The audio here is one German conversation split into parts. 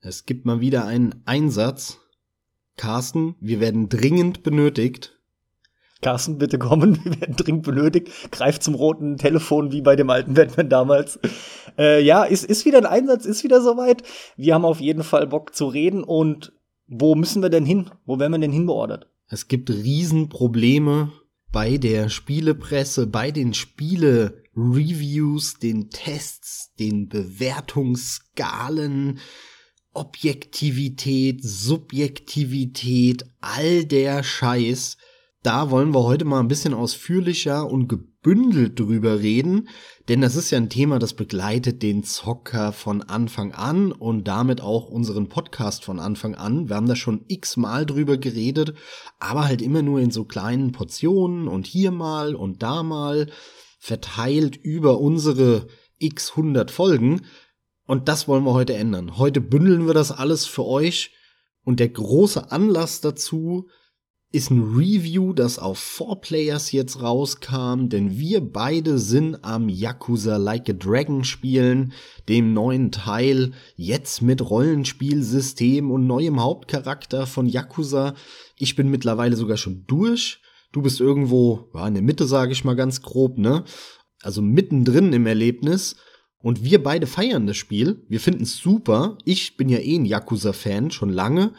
Es gibt mal wieder einen Einsatz. Carsten, wir werden dringend benötigt. Carsten, bitte kommen, wir werden dringend benötigt. Greift zum roten Telefon wie bei dem alten Batman damals. Äh, ja, ist, ist wieder ein Einsatz, ist wieder soweit. Wir haben auf jeden Fall Bock zu reden und wo müssen wir denn hin? Wo werden wir denn hinbeordert? Es gibt Riesenprobleme bei der Spielepresse, bei den Spiele-Reviews, den Tests, den Bewertungsskalen, Objektivität, Subjektivität, all der Scheiß. Da wollen wir heute mal ein bisschen ausführlicher und gebündelt drüber reden, denn das ist ja ein Thema, das begleitet den Zocker von Anfang an und damit auch unseren Podcast von Anfang an. Wir haben da schon x-mal drüber geredet, aber halt immer nur in so kleinen Portionen und hier mal und da mal verteilt über unsere x 100 Folgen. Und das wollen wir heute ändern. Heute bündeln wir das alles für euch. Und der große Anlass dazu ist ein Review, das auf 4Players jetzt rauskam, denn wir beide sind am Yakuza Like a Dragon spielen, dem neuen Teil, jetzt mit Rollenspielsystem und neuem Hauptcharakter von Yakuza. Ich bin mittlerweile sogar schon durch. Du bist irgendwo, ja, in der Mitte, sage ich mal ganz grob, ne? Also mittendrin im Erlebnis. Und wir beide feiern das Spiel. Wir finden es super. Ich bin ja eh ein Yakuza-Fan, schon lange.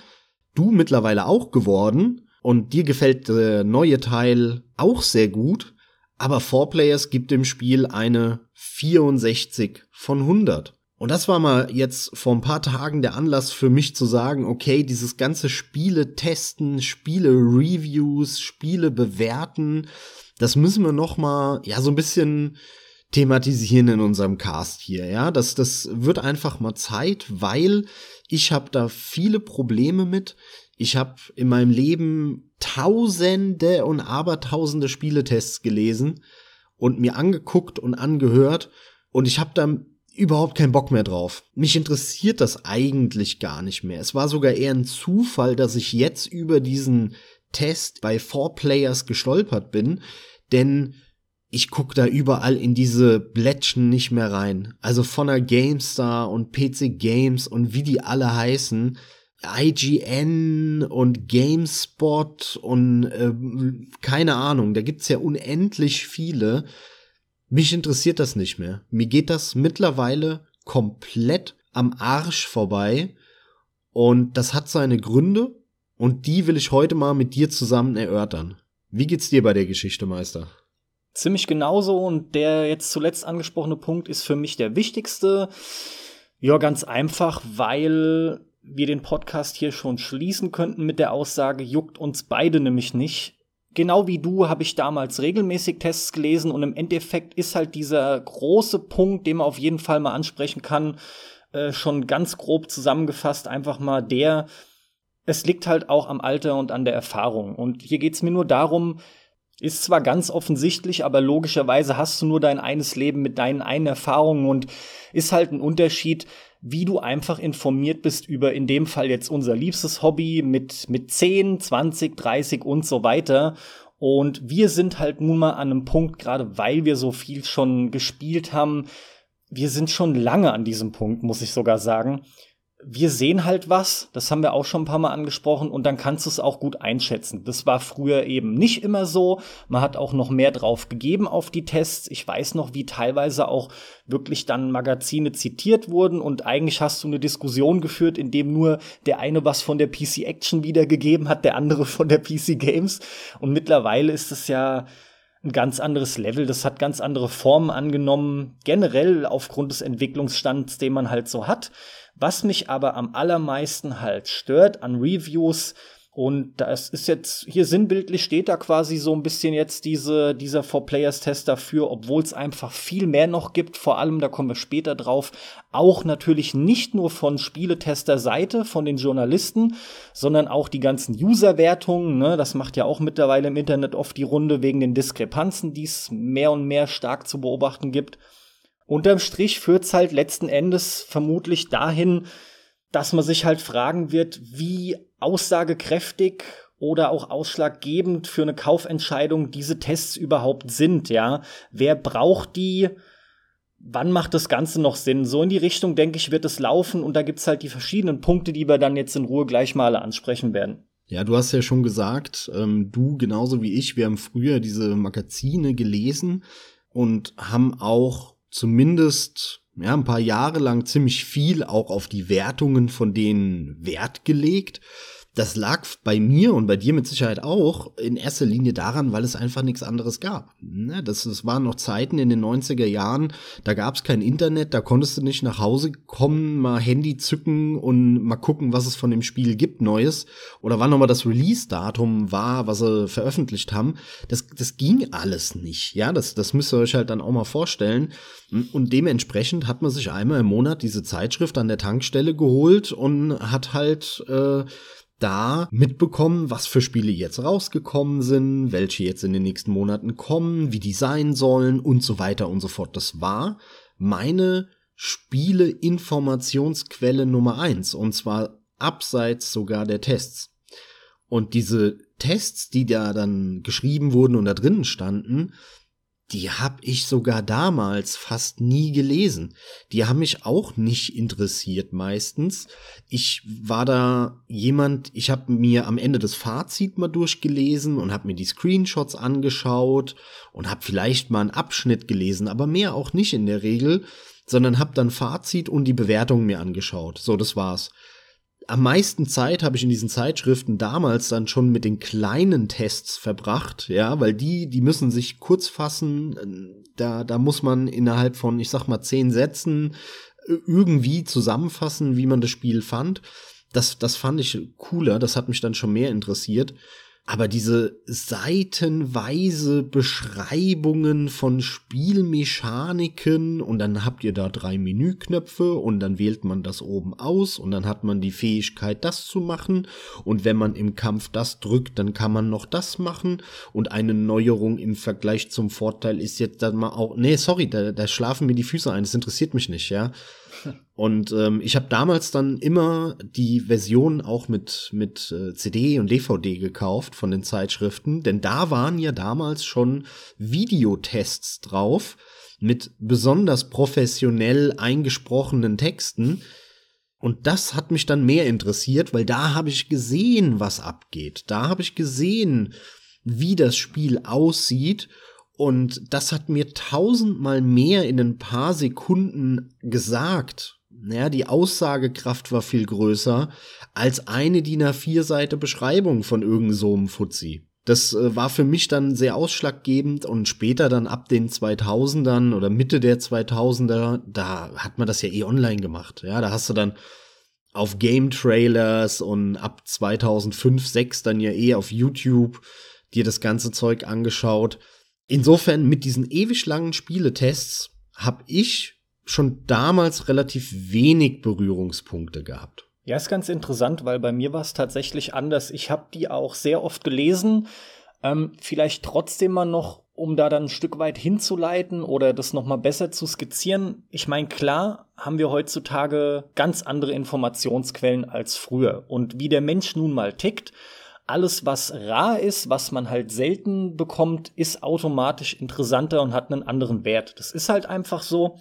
Du mittlerweile auch geworden. Und dir gefällt der neue Teil auch sehr gut, aber 4Players gibt dem Spiel eine 64 von 100. Und das war mal jetzt vor ein paar Tagen der Anlass für mich zu sagen, okay, dieses ganze Spiele testen, Spiele Reviews, Spiele bewerten, das müssen wir noch mal ja so ein bisschen thematisieren in unserem Cast hier, ja? Das das wird einfach mal Zeit, weil ich habe da viele Probleme mit. Ich habe in meinem Leben tausende und abertausende Spieletests gelesen und mir angeguckt und angehört und ich habe da überhaupt keinen Bock mehr drauf. Mich interessiert das eigentlich gar nicht mehr. Es war sogar eher ein Zufall, dass ich jetzt über diesen Test bei Four Players gestolpert bin, denn ich guck da überall in diese Blättchen nicht mehr rein. Also von der GameStar und PC Games und wie die alle heißen, IGN und GameSpot und äh, keine Ahnung, da gibt's ja unendlich viele. Mich interessiert das nicht mehr. Mir geht das mittlerweile komplett am Arsch vorbei und das hat seine Gründe und die will ich heute mal mit dir zusammen erörtern. Wie geht's dir bei der Geschichte, Meister? Ziemlich genauso und der jetzt zuletzt angesprochene Punkt ist für mich der wichtigste. Ja, ganz einfach, weil wir den Podcast hier schon schließen könnten mit der Aussage, juckt uns beide nämlich nicht. Genau wie du habe ich damals regelmäßig Tests gelesen und im Endeffekt ist halt dieser große Punkt, den man auf jeden Fall mal ansprechen kann, äh, schon ganz grob zusammengefasst, einfach mal der, es liegt halt auch am Alter und an der Erfahrung. Und hier geht's mir nur darum, ist zwar ganz offensichtlich, aber logischerweise hast du nur dein eines Leben mit deinen einen Erfahrungen und ist halt ein Unterschied, wie du einfach informiert bist über in dem Fall jetzt unser liebstes Hobby mit, mit 10, 20, 30 und so weiter. Und wir sind halt nun mal an einem Punkt, gerade weil wir so viel schon gespielt haben, wir sind schon lange an diesem Punkt, muss ich sogar sagen, wir sehen halt was, das haben wir auch schon ein paar Mal angesprochen, und dann kannst du es auch gut einschätzen. Das war früher eben nicht immer so. Man hat auch noch mehr drauf gegeben auf die Tests. Ich weiß noch, wie teilweise auch wirklich dann Magazine zitiert wurden und eigentlich hast du eine Diskussion geführt, in dem nur der eine was von der PC Action wiedergegeben hat, der andere von der PC Games. Und mittlerweile ist es ja ein ganz anderes Level, das hat ganz andere Formen angenommen, generell aufgrund des Entwicklungsstands, den man halt so hat. Was mich aber am allermeisten halt stört an Reviews, und das ist jetzt, hier sinnbildlich steht da quasi so ein bisschen jetzt diese, dieser For-Players-Test dafür, obwohl es einfach viel mehr noch gibt, vor allem, da kommen wir später drauf, auch natürlich nicht nur von Spieletester-Seite, von den Journalisten, sondern auch die ganzen User-Wertungen, ne, das macht ja auch mittlerweile im Internet oft die Runde wegen den Diskrepanzen, die es mehr und mehr stark zu beobachten gibt. Unterm Strich führt's halt letzten Endes vermutlich dahin, dass man sich halt fragen wird, wie aussagekräftig oder auch ausschlaggebend für eine Kaufentscheidung diese Tests überhaupt sind, ja. Wer braucht die? wann macht das Ganze noch Sinn? So in die Richtung, denke ich, wird es laufen und da gibt's halt die verschiedenen Punkte, die wir dann jetzt in Ruhe gleich mal ansprechen werden. Ja, du hast ja schon gesagt, ähm, du genauso wie ich, wir haben früher diese Magazine gelesen und haben auch zumindest ja, ein paar Jahre lang ziemlich viel auch auf die Wertungen von denen Wert gelegt das lag bei mir und bei dir mit Sicherheit auch in erster Linie daran, weil es einfach nichts anderes gab. Ne, das, das waren noch Zeiten in den 90er Jahren, da gab es kein Internet, da konntest du nicht nach Hause kommen, mal Handy zücken und mal gucken, was es von dem Spiel gibt, Neues. Oder wann nochmal das Release-Datum war, was sie veröffentlicht haben. Das, das ging alles nicht. Ja, das, das müsst ihr euch halt dann auch mal vorstellen. Und dementsprechend hat man sich einmal im Monat diese Zeitschrift an der Tankstelle geholt und hat halt äh, da mitbekommen, was für Spiele jetzt rausgekommen sind, welche jetzt in den nächsten Monaten kommen, wie die sein sollen und so weiter und so fort. Das war meine Spiele-Informationsquelle Nummer eins und zwar abseits sogar der Tests. Und diese Tests, die da dann geschrieben wurden und da drinnen standen, die habe ich sogar damals fast nie gelesen. Die haben mich auch nicht interessiert meistens. Ich war da jemand, ich habe mir am Ende das Fazit mal durchgelesen und habe mir die Screenshots angeschaut und habe vielleicht mal einen Abschnitt gelesen, aber mehr auch nicht in der Regel, sondern habe dann Fazit und die Bewertung mir angeschaut. So, das war's am meisten Zeit habe ich in diesen Zeitschriften damals dann schon mit den kleinen Tests verbracht, ja, weil die, die müssen sich kurz fassen, da, da muss man innerhalb von, ich sag mal, zehn Sätzen irgendwie zusammenfassen, wie man das Spiel fand. Das, das fand ich cooler, das hat mich dann schon mehr interessiert. Aber diese seitenweise Beschreibungen von Spielmechaniken und dann habt ihr da drei Menüknöpfe und dann wählt man das oben aus und dann hat man die Fähigkeit, das zu machen. Und wenn man im Kampf das drückt, dann kann man noch das machen. Und eine Neuerung im Vergleich zum Vorteil ist jetzt dann mal auch, nee, sorry, da, da schlafen mir die Füße ein, das interessiert mich nicht, ja. Und ähm, ich habe damals dann immer die Version auch mit, mit äh, CD und DVD gekauft von den Zeitschriften, denn da waren ja damals schon Videotests drauf mit besonders professionell eingesprochenen Texten. Und das hat mich dann mehr interessiert, weil da habe ich gesehen, was abgeht. Da habe ich gesehen, wie das Spiel aussieht und das hat mir tausendmal mehr in ein paar Sekunden gesagt. Ja, die Aussagekraft war viel größer als eine DIN A4 Seite Beschreibung von irgend so einem Fuzzi. Das äh, war für mich dann sehr ausschlaggebend und später dann ab den 2000ern oder Mitte der 2000er, da hat man das ja eh online gemacht. Ja, da hast du dann auf Game Trailers und ab 2005, 6 dann ja eh auf YouTube dir das ganze Zeug angeschaut. Insofern mit diesen ewig langen Spieletests habe ich schon damals relativ wenig Berührungspunkte gehabt. Ja, ist ganz interessant, weil bei mir war es tatsächlich anders. Ich habe die auch sehr oft gelesen. Ähm, vielleicht trotzdem mal noch, um da dann ein Stück weit hinzuleiten oder das noch mal besser zu skizzieren. Ich meine, klar haben wir heutzutage ganz andere Informationsquellen als früher. Und wie der Mensch nun mal tickt, alles, was rar ist, was man halt selten bekommt, ist automatisch interessanter und hat einen anderen Wert. Das ist halt einfach so.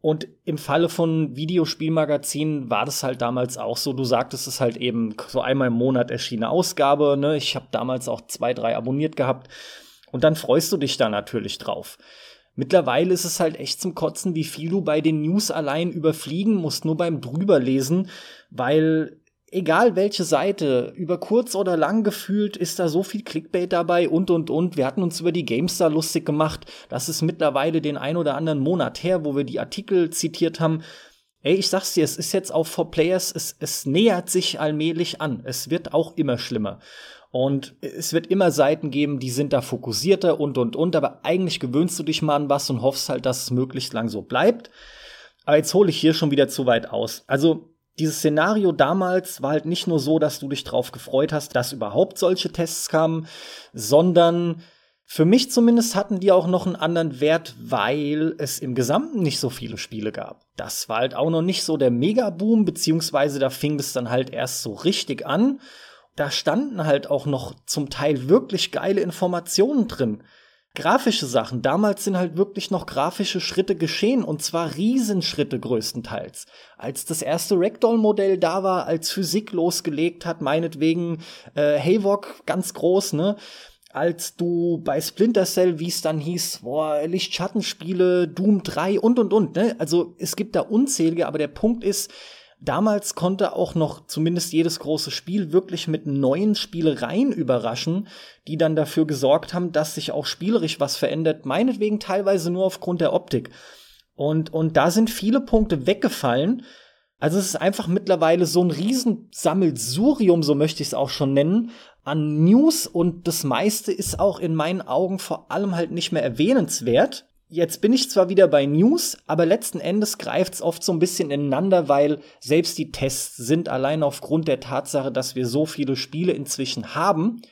Und im Falle von Videospielmagazinen war das halt damals auch so. Du sagtest es halt eben so einmal im Monat erschienene Ausgabe. Ne? Ich habe damals auch zwei, drei abonniert gehabt. Und dann freust du dich da natürlich drauf. Mittlerweile ist es halt echt zum Kotzen, wie viel du bei den News allein überfliegen musst, nur beim drüberlesen, weil egal welche Seite, über kurz oder lang gefühlt ist da so viel Clickbait dabei und und und. Wir hatten uns über die GameStar lustig gemacht. Das ist mittlerweile den ein oder anderen Monat her, wo wir die Artikel zitiert haben. Ey, ich sag's dir, es ist jetzt auch for Players, es, es nähert sich allmählich an. Es wird auch immer schlimmer. Und es wird immer Seiten geben, die sind da fokussierter und und und, aber eigentlich gewöhnst du dich mal an was und hoffst halt, dass es möglichst lang so bleibt. Aber jetzt hole ich hier schon wieder zu weit aus. Also dieses Szenario damals war halt nicht nur so, dass du dich drauf gefreut hast, dass überhaupt solche Tests kamen, sondern für mich zumindest hatten die auch noch einen anderen Wert, weil es im Gesamten nicht so viele Spiele gab. Das war halt auch noch nicht so der Megaboom, beziehungsweise da fing es dann halt erst so richtig an. Da standen halt auch noch zum Teil wirklich geile Informationen drin. Grafische Sachen. Damals sind halt wirklich noch grafische Schritte geschehen und zwar Riesenschritte größtenteils. Als das erste Ragdoll-Modell da war, als Physik losgelegt hat, meinetwegen äh, Havok ganz groß, ne? Als du bei Splinter Cell, wie es dann hieß, boah, Lichtschattenspiele, Doom 3 und und und, ne? Also es gibt da unzählige, aber der Punkt ist, Damals konnte auch noch zumindest jedes große Spiel wirklich mit neuen Spielereien überraschen, die dann dafür gesorgt haben, dass sich auch spielerisch was verändert, meinetwegen teilweise nur aufgrund der Optik. Und, und da sind viele Punkte weggefallen. Also es ist einfach mittlerweile so ein Riesensammelsurium, so möchte ich es auch schon nennen, an News und das meiste ist auch in meinen Augen vor allem halt nicht mehr erwähnenswert. Jetzt bin ich zwar wieder bei News, aber letzten Endes greift es oft so ein bisschen ineinander, weil selbst die Tests sind allein aufgrund der Tatsache, dass wir so viele Spiele inzwischen haben.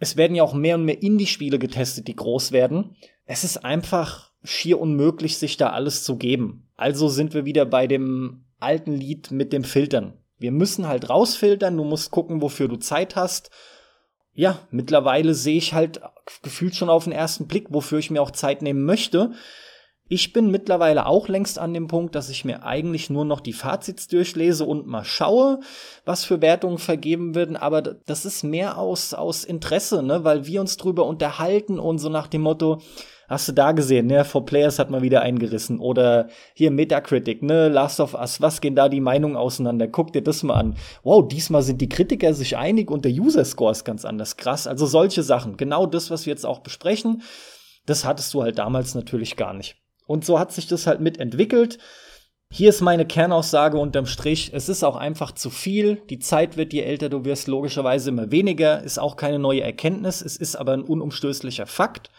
Es werden ja auch mehr und mehr Indie-Spiele getestet, die groß werden. Es ist einfach schier unmöglich, sich da alles zu geben. Also sind wir wieder bei dem alten Lied mit dem Filtern. Wir müssen halt rausfiltern, du musst gucken, wofür du Zeit hast ja, mittlerweile sehe ich halt gefühlt schon auf den ersten Blick, wofür ich mir auch Zeit nehmen möchte. Ich bin mittlerweile auch längst an dem Punkt, dass ich mir eigentlich nur noch die Fazits durchlese und mal schaue, was für Wertungen vergeben werden. Aber das ist mehr aus, aus Interesse, ne? weil wir uns drüber unterhalten und so nach dem Motto, Hast du da gesehen, ne? For Players hat mal wieder eingerissen. Oder hier Metacritic, ne? Last of Us, was gehen da die Meinungen auseinander? Guck dir das mal an. Wow, diesmal sind die Kritiker sich einig und der User-Score ist ganz anders. Krass. Also solche Sachen. Genau das, was wir jetzt auch besprechen, das hattest du halt damals natürlich gar nicht. Und so hat sich das halt mitentwickelt. Hier ist meine Kernaussage unterm Strich. Es ist auch einfach zu viel. Die Zeit wird, je älter du wirst, logischerweise immer weniger. Ist auch keine neue Erkenntnis. Es ist aber ein unumstößlicher Fakt.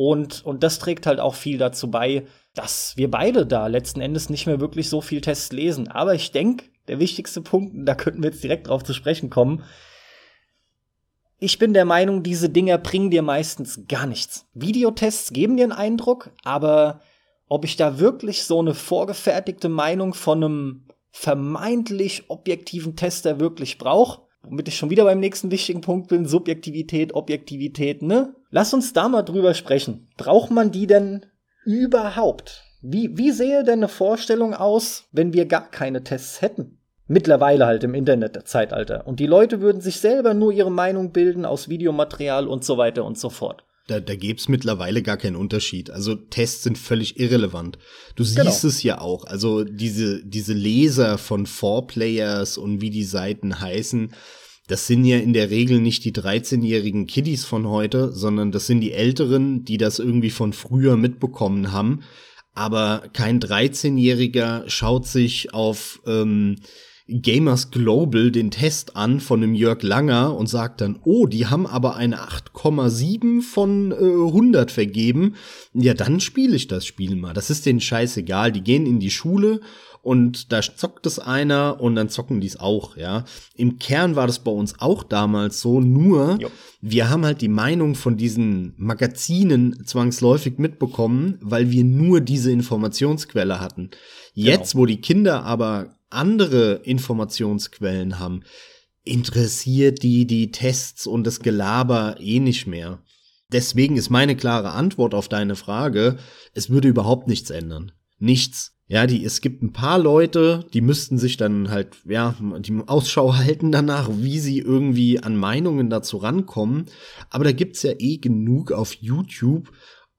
Und, und das trägt halt auch viel dazu bei, dass wir beide da letzten Endes nicht mehr wirklich so viel Tests lesen. Aber ich denke, der wichtigste Punkt, da könnten wir jetzt direkt drauf zu sprechen kommen, ich bin der Meinung, diese Dinger bringen dir meistens gar nichts. Videotests geben dir einen Eindruck, aber ob ich da wirklich so eine vorgefertigte Meinung von einem vermeintlich objektiven Tester wirklich brauche, womit ich schon wieder beim nächsten wichtigen Punkt bin, Subjektivität, Objektivität, ne? Lass uns da mal drüber sprechen. Braucht man die denn überhaupt? Wie, wie sähe denn eine Vorstellung aus, wenn wir gar keine Tests hätten? Mittlerweile halt im Internet-Zeitalter. Und die Leute würden sich selber nur ihre Meinung bilden aus Videomaterial und so weiter und so fort. Da, da gäbe es mittlerweile gar keinen Unterschied. Also Tests sind völlig irrelevant. Du siehst genau. es ja auch. Also diese, diese Leser von Four Players und wie die Seiten heißen, das sind ja in der Regel nicht die 13-jährigen Kiddies von heute, sondern das sind die Älteren, die das irgendwie von früher mitbekommen haben. Aber kein 13-Jähriger schaut sich auf ähm, Gamers Global den Test an von dem Jörg Langer und sagt dann, oh, die haben aber eine 8,7 von äh, 100 vergeben. Ja, dann spiele ich das Spiel mal. Das ist denen scheißegal. Die gehen in die Schule und da zockt es einer und dann zocken die es auch, ja. Im Kern war das bei uns auch damals so, nur jo. wir haben halt die Meinung von diesen Magazinen zwangsläufig mitbekommen, weil wir nur diese Informationsquelle hatten. Jetzt, genau. wo die Kinder aber andere Informationsquellen haben, interessiert die die Tests und das Gelaber eh nicht mehr. Deswegen ist meine klare Antwort auf deine Frage, es würde überhaupt nichts ändern. Nichts. Ja, die, es gibt ein paar Leute, die müssten sich dann halt, ja, die Ausschau halten danach, wie sie irgendwie an Meinungen dazu rankommen. Aber da gibt's ja eh genug auf YouTube.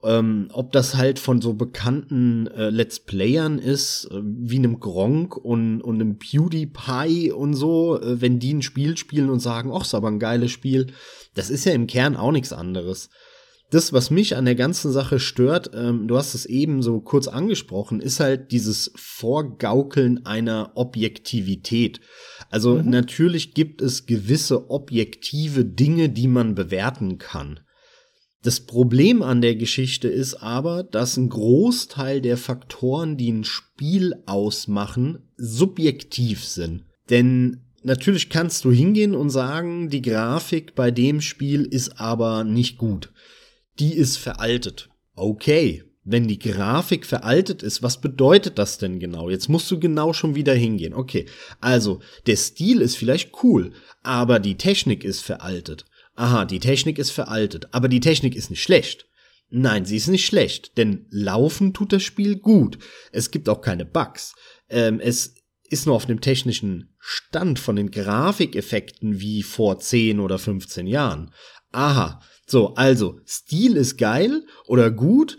Ähm, ob das halt von so bekannten äh, Let's Playern ist, äh, wie einem Gronk und, und einem PewDiePie und so, äh, wenn die ein Spiel spielen und sagen, ach, ist aber ein geiles Spiel, das ist ja im Kern auch nichts anderes das, was mich an der ganzen Sache stört, ähm, du hast es eben so kurz angesprochen, ist halt dieses Vorgaukeln einer Objektivität. Also mhm. natürlich gibt es gewisse objektive Dinge, die man bewerten kann. Das Problem an der Geschichte ist aber, dass ein Großteil der Faktoren, die ein Spiel ausmachen, subjektiv sind. Denn natürlich kannst du hingehen und sagen, die Grafik bei dem Spiel ist aber nicht gut die ist veraltet. Okay, wenn die Grafik veraltet ist, was bedeutet das denn genau? Jetzt musst du genau schon wieder hingehen. Okay, also der Stil ist vielleicht cool, aber die Technik ist veraltet. aha, die Technik ist veraltet, aber die Technik ist nicht schlecht. Nein, sie ist nicht schlecht, denn laufen tut das Spiel gut. Es gibt auch keine Bugs. Ähm, es ist nur auf dem technischen Stand von den Grafikeffekten wie vor 10 oder 15 Jahren. Aha, so, also, Stil ist geil oder gut,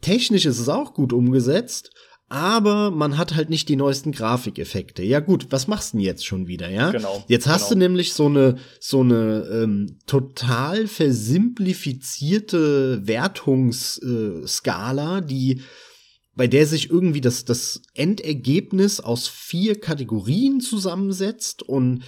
technisch ist es auch gut umgesetzt, aber man hat halt nicht die neuesten Grafikeffekte. Ja gut, was machst du denn jetzt schon wieder, ja? Genau. Jetzt hast genau. du nämlich so eine so eine ähm, total versimplifizierte Wertungsskala, äh, die bei der sich irgendwie das das Endergebnis aus vier Kategorien zusammensetzt und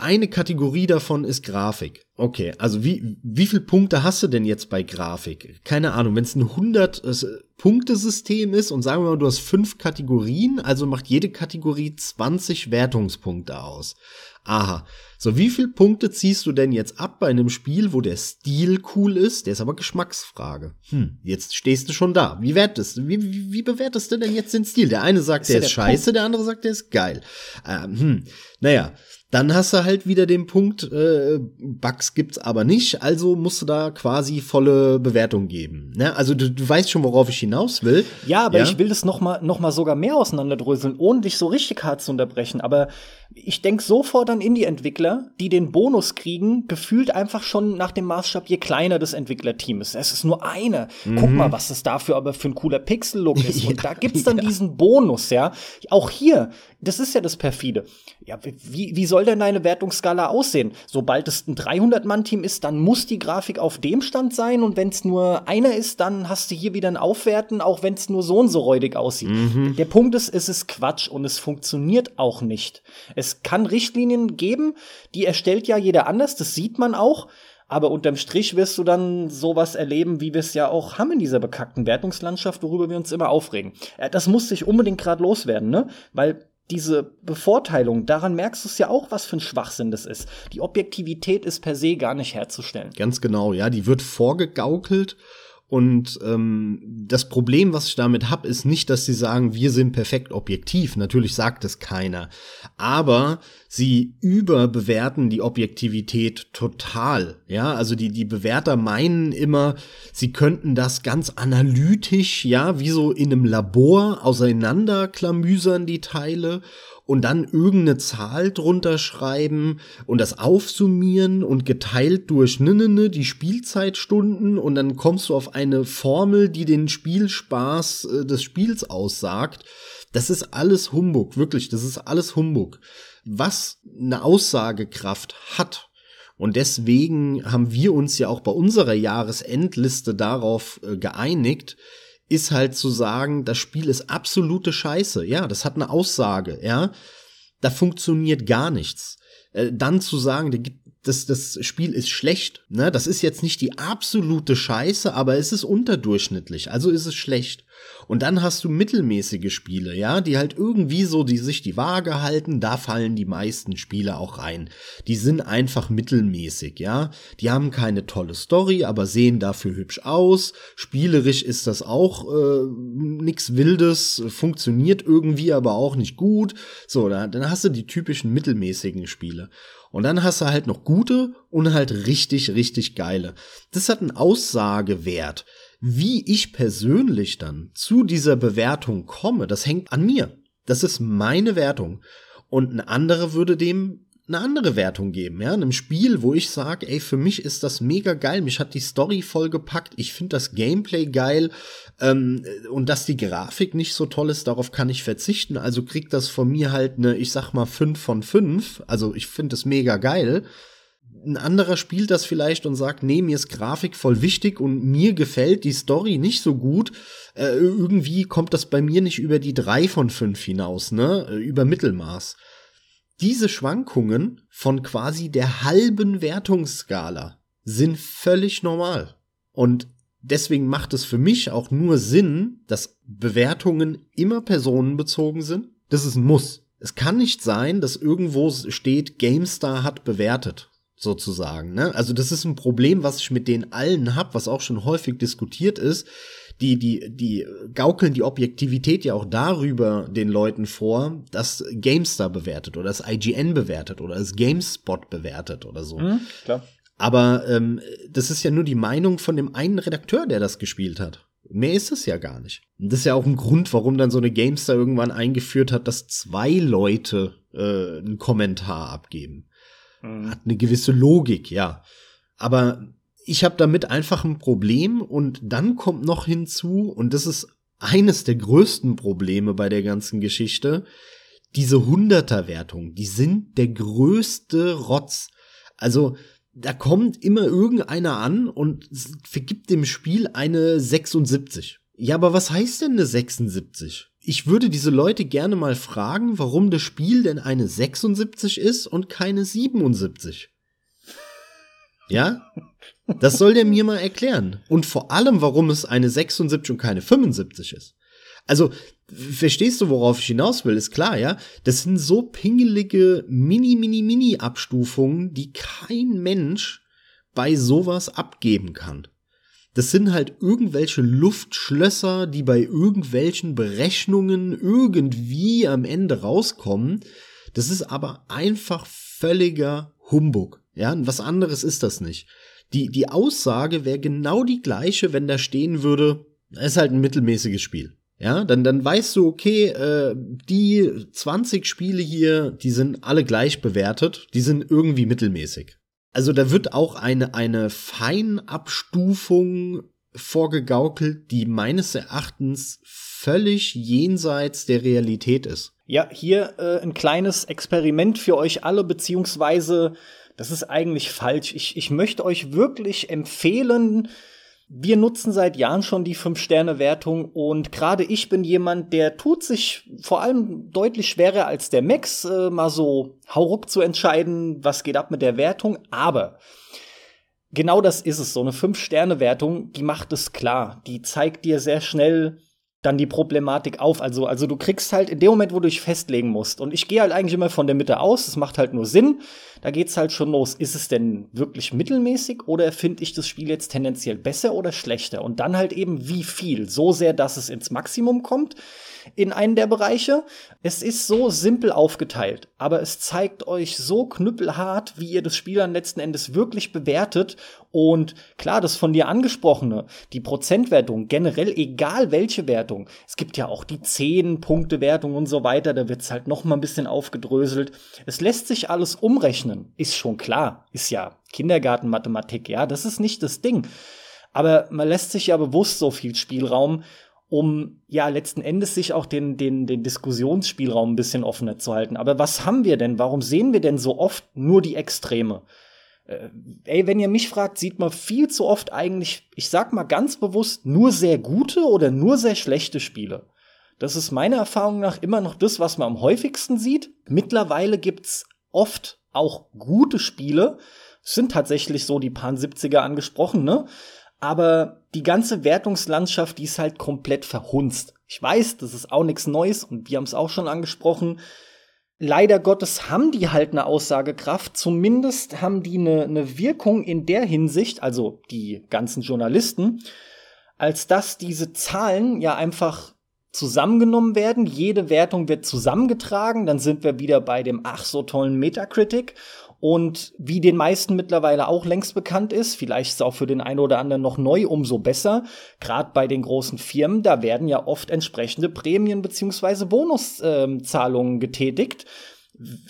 eine Kategorie davon ist Grafik. Okay, also wie, wie viel Punkte hast du denn jetzt bei Grafik? Keine Ahnung, wenn es ein 100 äh, ist und sagen wir mal, du hast fünf Kategorien, also macht jede Kategorie 20 Wertungspunkte aus. Aha. So, wie viel Punkte ziehst du denn jetzt ab bei einem Spiel, wo der Stil cool ist? Der ist aber Geschmacksfrage. Hm, jetzt stehst du schon da. Wie wertest du? Wie, wie, wie bewertest du denn jetzt den Stil? Der eine sagt, ist der ist der scheiße, Punkt? der andere sagt, der ist geil. Ähm, hm, naja. Dann hast du halt wieder den Punkt, äh, Bugs gibt's aber nicht, also musst du da quasi volle Bewertung geben. Ne? Also du, du weißt schon, worauf ich hinaus will. Ja, aber ja? ich will das noch mal, noch mal sogar mehr auseinanderdröseln, ohne dich so richtig hart zu unterbrechen. Aber ich denk sofort an Indie-Entwickler, die den Bonus kriegen, gefühlt einfach schon nach dem Maßstab, je kleiner das Entwicklerteam ist. Es ist nur eine. Mhm. Guck mal, was das dafür aber für ein cooler Pixel-Look ist. ja, Und da gibt's dann ja. diesen Bonus, ja. Auch hier, das ist ja das perfide. Ja, wie, wie soll denn deine Wertungsskala aussehen? Sobald es ein 300-Mann-Team ist, dann muss die Grafik auf dem Stand sein und wenn es nur einer ist, dann hast du hier wieder ein Aufwerten, auch wenn es nur so und so räudig aussieht. Mhm. Der Punkt ist, es ist Quatsch und es funktioniert auch nicht. Es kann Richtlinien geben, die erstellt ja jeder anders, das sieht man auch. Aber unterm Strich wirst du dann sowas erleben, wie wir es ja auch haben in dieser bekackten Wertungslandschaft, worüber wir uns immer aufregen. Äh, das muss sich unbedingt gerade loswerden, ne? Weil diese Bevorteilung, daran merkst du es ja auch, was für ein Schwachsinn das ist. Die Objektivität ist per se gar nicht herzustellen. Ganz genau, ja, die wird vorgegaukelt und ähm, das Problem, was ich damit habe, ist nicht, dass sie sagen, wir sind perfekt objektiv. Natürlich sagt es keiner. Aber sie überbewerten die Objektivität total. Ja, also die, die Bewerter meinen immer, sie könnten das ganz analytisch, ja, wie so in einem Labor auseinanderklamüsern, die Teile und dann irgendeine Zahl drunter schreiben und das aufsummieren und geteilt durch ne, ne, ne, die Spielzeitstunden und dann kommst du auf eine Formel, die den Spielspaß äh, des Spiels aussagt. Das ist alles Humbug, wirklich, das ist alles Humbug. Was eine Aussagekraft hat, und deswegen haben wir uns ja auch bei unserer Jahresendliste darauf äh, geeinigt, ist halt zu sagen, das Spiel ist absolute Scheiße. Ja, das hat eine Aussage, ja. Da funktioniert gar nichts. Äh, dann zu sagen, das, das Spiel ist schlecht, ne, das ist jetzt nicht die absolute Scheiße, aber es ist unterdurchschnittlich, also ist es schlecht. Und dann hast du mittelmäßige Spiele, ja, die halt irgendwie so, die sich die Waage halten, da fallen die meisten Spiele auch rein. Die sind einfach mittelmäßig, ja. Die haben keine tolle Story, aber sehen dafür hübsch aus. Spielerisch ist das auch äh, nix Wildes, funktioniert irgendwie, aber auch nicht gut. So, dann, dann hast du die typischen mittelmäßigen Spiele. Und dann hast du halt noch gute und halt richtig, richtig geile. Das hat einen Aussagewert. Wie ich persönlich dann zu dieser Bewertung komme, das hängt an mir. Das ist meine Wertung. Und ein anderer würde dem eine andere Wertung geben, ja, einem Spiel, wo ich sage, ey, für mich ist das mega geil, mich hat die Story voll gepackt, ich finde das Gameplay geil ähm, und dass die Grafik nicht so toll ist, darauf kann ich verzichten, also kriegt das von mir halt eine, ich sag mal, 5 von 5, also ich finde es mega geil ein anderer spielt das vielleicht und sagt, nee, mir ist Grafik voll wichtig und mir gefällt die Story nicht so gut. Äh, irgendwie kommt das bei mir nicht über die drei von fünf hinaus, ne? Äh, über Mittelmaß. Diese Schwankungen von quasi der halben Wertungsskala sind völlig normal. Und deswegen macht es für mich auch nur Sinn, dass Bewertungen immer personenbezogen sind. Das ist ein Muss. Es kann nicht sein, dass irgendwo steht, GameStar hat bewertet sozusagen. Ne? Also das ist ein Problem, was ich mit denen allen hab, was auch schon häufig diskutiert ist. Die, die, die gaukeln die Objektivität ja auch darüber den Leuten vor, dass GameStar bewertet oder das IGN bewertet oder das GameSpot bewertet oder so. Mhm, klar. Aber ähm, das ist ja nur die Meinung von dem einen Redakteur, der das gespielt hat. Mehr ist es ja gar nicht. Und das ist ja auch ein Grund, warum dann so eine Gamestar irgendwann eingeführt hat, dass zwei Leute äh, einen Kommentar abgeben. Mhm. Hat eine gewisse Logik, ja. Aber ich habe damit einfach ein Problem und dann kommt noch hinzu, und das ist eines der größten Probleme bei der ganzen Geschichte, diese Hunderterwertung, die sind der größte Rotz. Also da kommt immer irgendeiner an und vergibt dem Spiel eine 76. Ja, aber was heißt denn eine 76? Ich würde diese Leute gerne mal fragen, warum das Spiel denn eine 76 ist und keine 77. Ja? Das soll der mir mal erklären. Und vor allem, warum es eine 76 und keine 75 ist. Also, verstehst du, worauf ich hinaus will? Ist klar, ja? Das sind so pingelige Mini, Mini, Mini-Abstufungen, die kein Mensch bei sowas abgeben kann. Das sind halt irgendwelche Luftschlösser, die bei irgendwelchen Berechnungen irgendwie am Ende rauskommen. Das ist aber einfach völliger Humbug. Ja, was anderes ist das nicht. Die, die Aussage wäre genau die gleiche, wenn da stehen würde, ist halt ein mittelmäßiges Spiel. Ja, dann, dann weißt du, okay, äh, die 20 Spiele hier, die sind alle gleich bewertet, die sind irgendwie mittelmäßig. Also da wird auch eine, eine Feinabstufung vorgegaukelt, die meines Erachtens völlig jenseits der Realität ist. Ja, hier äh, ein kleines Experiment für euch alle, beziehungsweise das ist eigentlich falsch. Ich, ich möchte euch wirklich empfehlen, wir nutzen seit Jahren schon die Fünf-Sterne-Wertung und gerade ich bin jemand, der tut sich vor allem deutlich schwerer als der Max, äh, mal so hauruck zu entscheiden, was geht ab mit der Wertung. Aber genau das ist es. So eine Fünf-Sterne-Wertung, die macht es klar. Die zeigt dir sehr schnell, dann die Problematik auf. Also, also du kriegst halt in dem Moment, wo du dich festlegen musst. Und ich gehe halt eigentlich immer von der Mitte aus. Das macht halt nur Sinn. Da geht's halt schon los. Ist es denn wirklich mittelmäßig oder finde ich das Spiel jetzt tendenziell besser oder schlechter? Und dann halt eben wie viel? So sehr, dass es ins Maximum kommt in einen der Bereiche. Es ist so simpel aufgeteilt, aber es zeigt euch so knüppelhart, wie ihr das Spiel dann letzten Endes wirklich bewertet. Und klar, das von dir angesprochene, die Prozentwertung, generell egal welche Wertung. Es gibt ja auch die 10-Punkte-Wertung und so weiter, da wird's halt noch mal ein bisschen aufgedröselt. Es lässt sich alles umrechnen, ist schon klar. Ist ja Kindergartenmathematik, ja, das ist nicht das Ding. Aber man lässt sich ja bewusst so viel Spielraum um ja letzten Endes sich auch den, den, den Diskussionsspielraum ein bisschen offener zu halten. Aber was haben wir denn? Warum sehen wir denn so oft nur die Extreme? Äh, ey, wenn ihr mich fragt, sieht man viel zu oft eigentlich, ich sag mal ganz bewusst, nur sehr gute oder nur sehr schlechte Spiele. Das ist meiner Erfahrung nach immer noch das, was man am häufigsten sieht. Mittlerweile gibt's oft auch gute Spiele. Es sind tatsächlich so die Pan 70er angesprochen, ne? Aber die ganze Wertungslandschaft, die ist halt komplett verhunzt. Ich weiß, das ist auch nichts Neues und wir haben es auch schon angesprochen. Leider Gottes haben die halt eine Aussagekraft, zumindest haben die eine, eine Wirkung in der Hinsicht, also die ganzen Journalisten, als dass diese Zahlen ja einfach zusammengenommen werden. Jede Wertung wird zusammengetragen. Dann sind wir wieder bei dem ach so tollen Metacritic. Und wie den meisten mittlerweile auch längst bekannt ist, vielleicht ist auch für den einen oder anderen noch neu, umso besser. Gerade bei den großen Firmen, da werden ja oft entsprechende Prämien beziehungsweise Bonuszahlungen ähm, getätigt.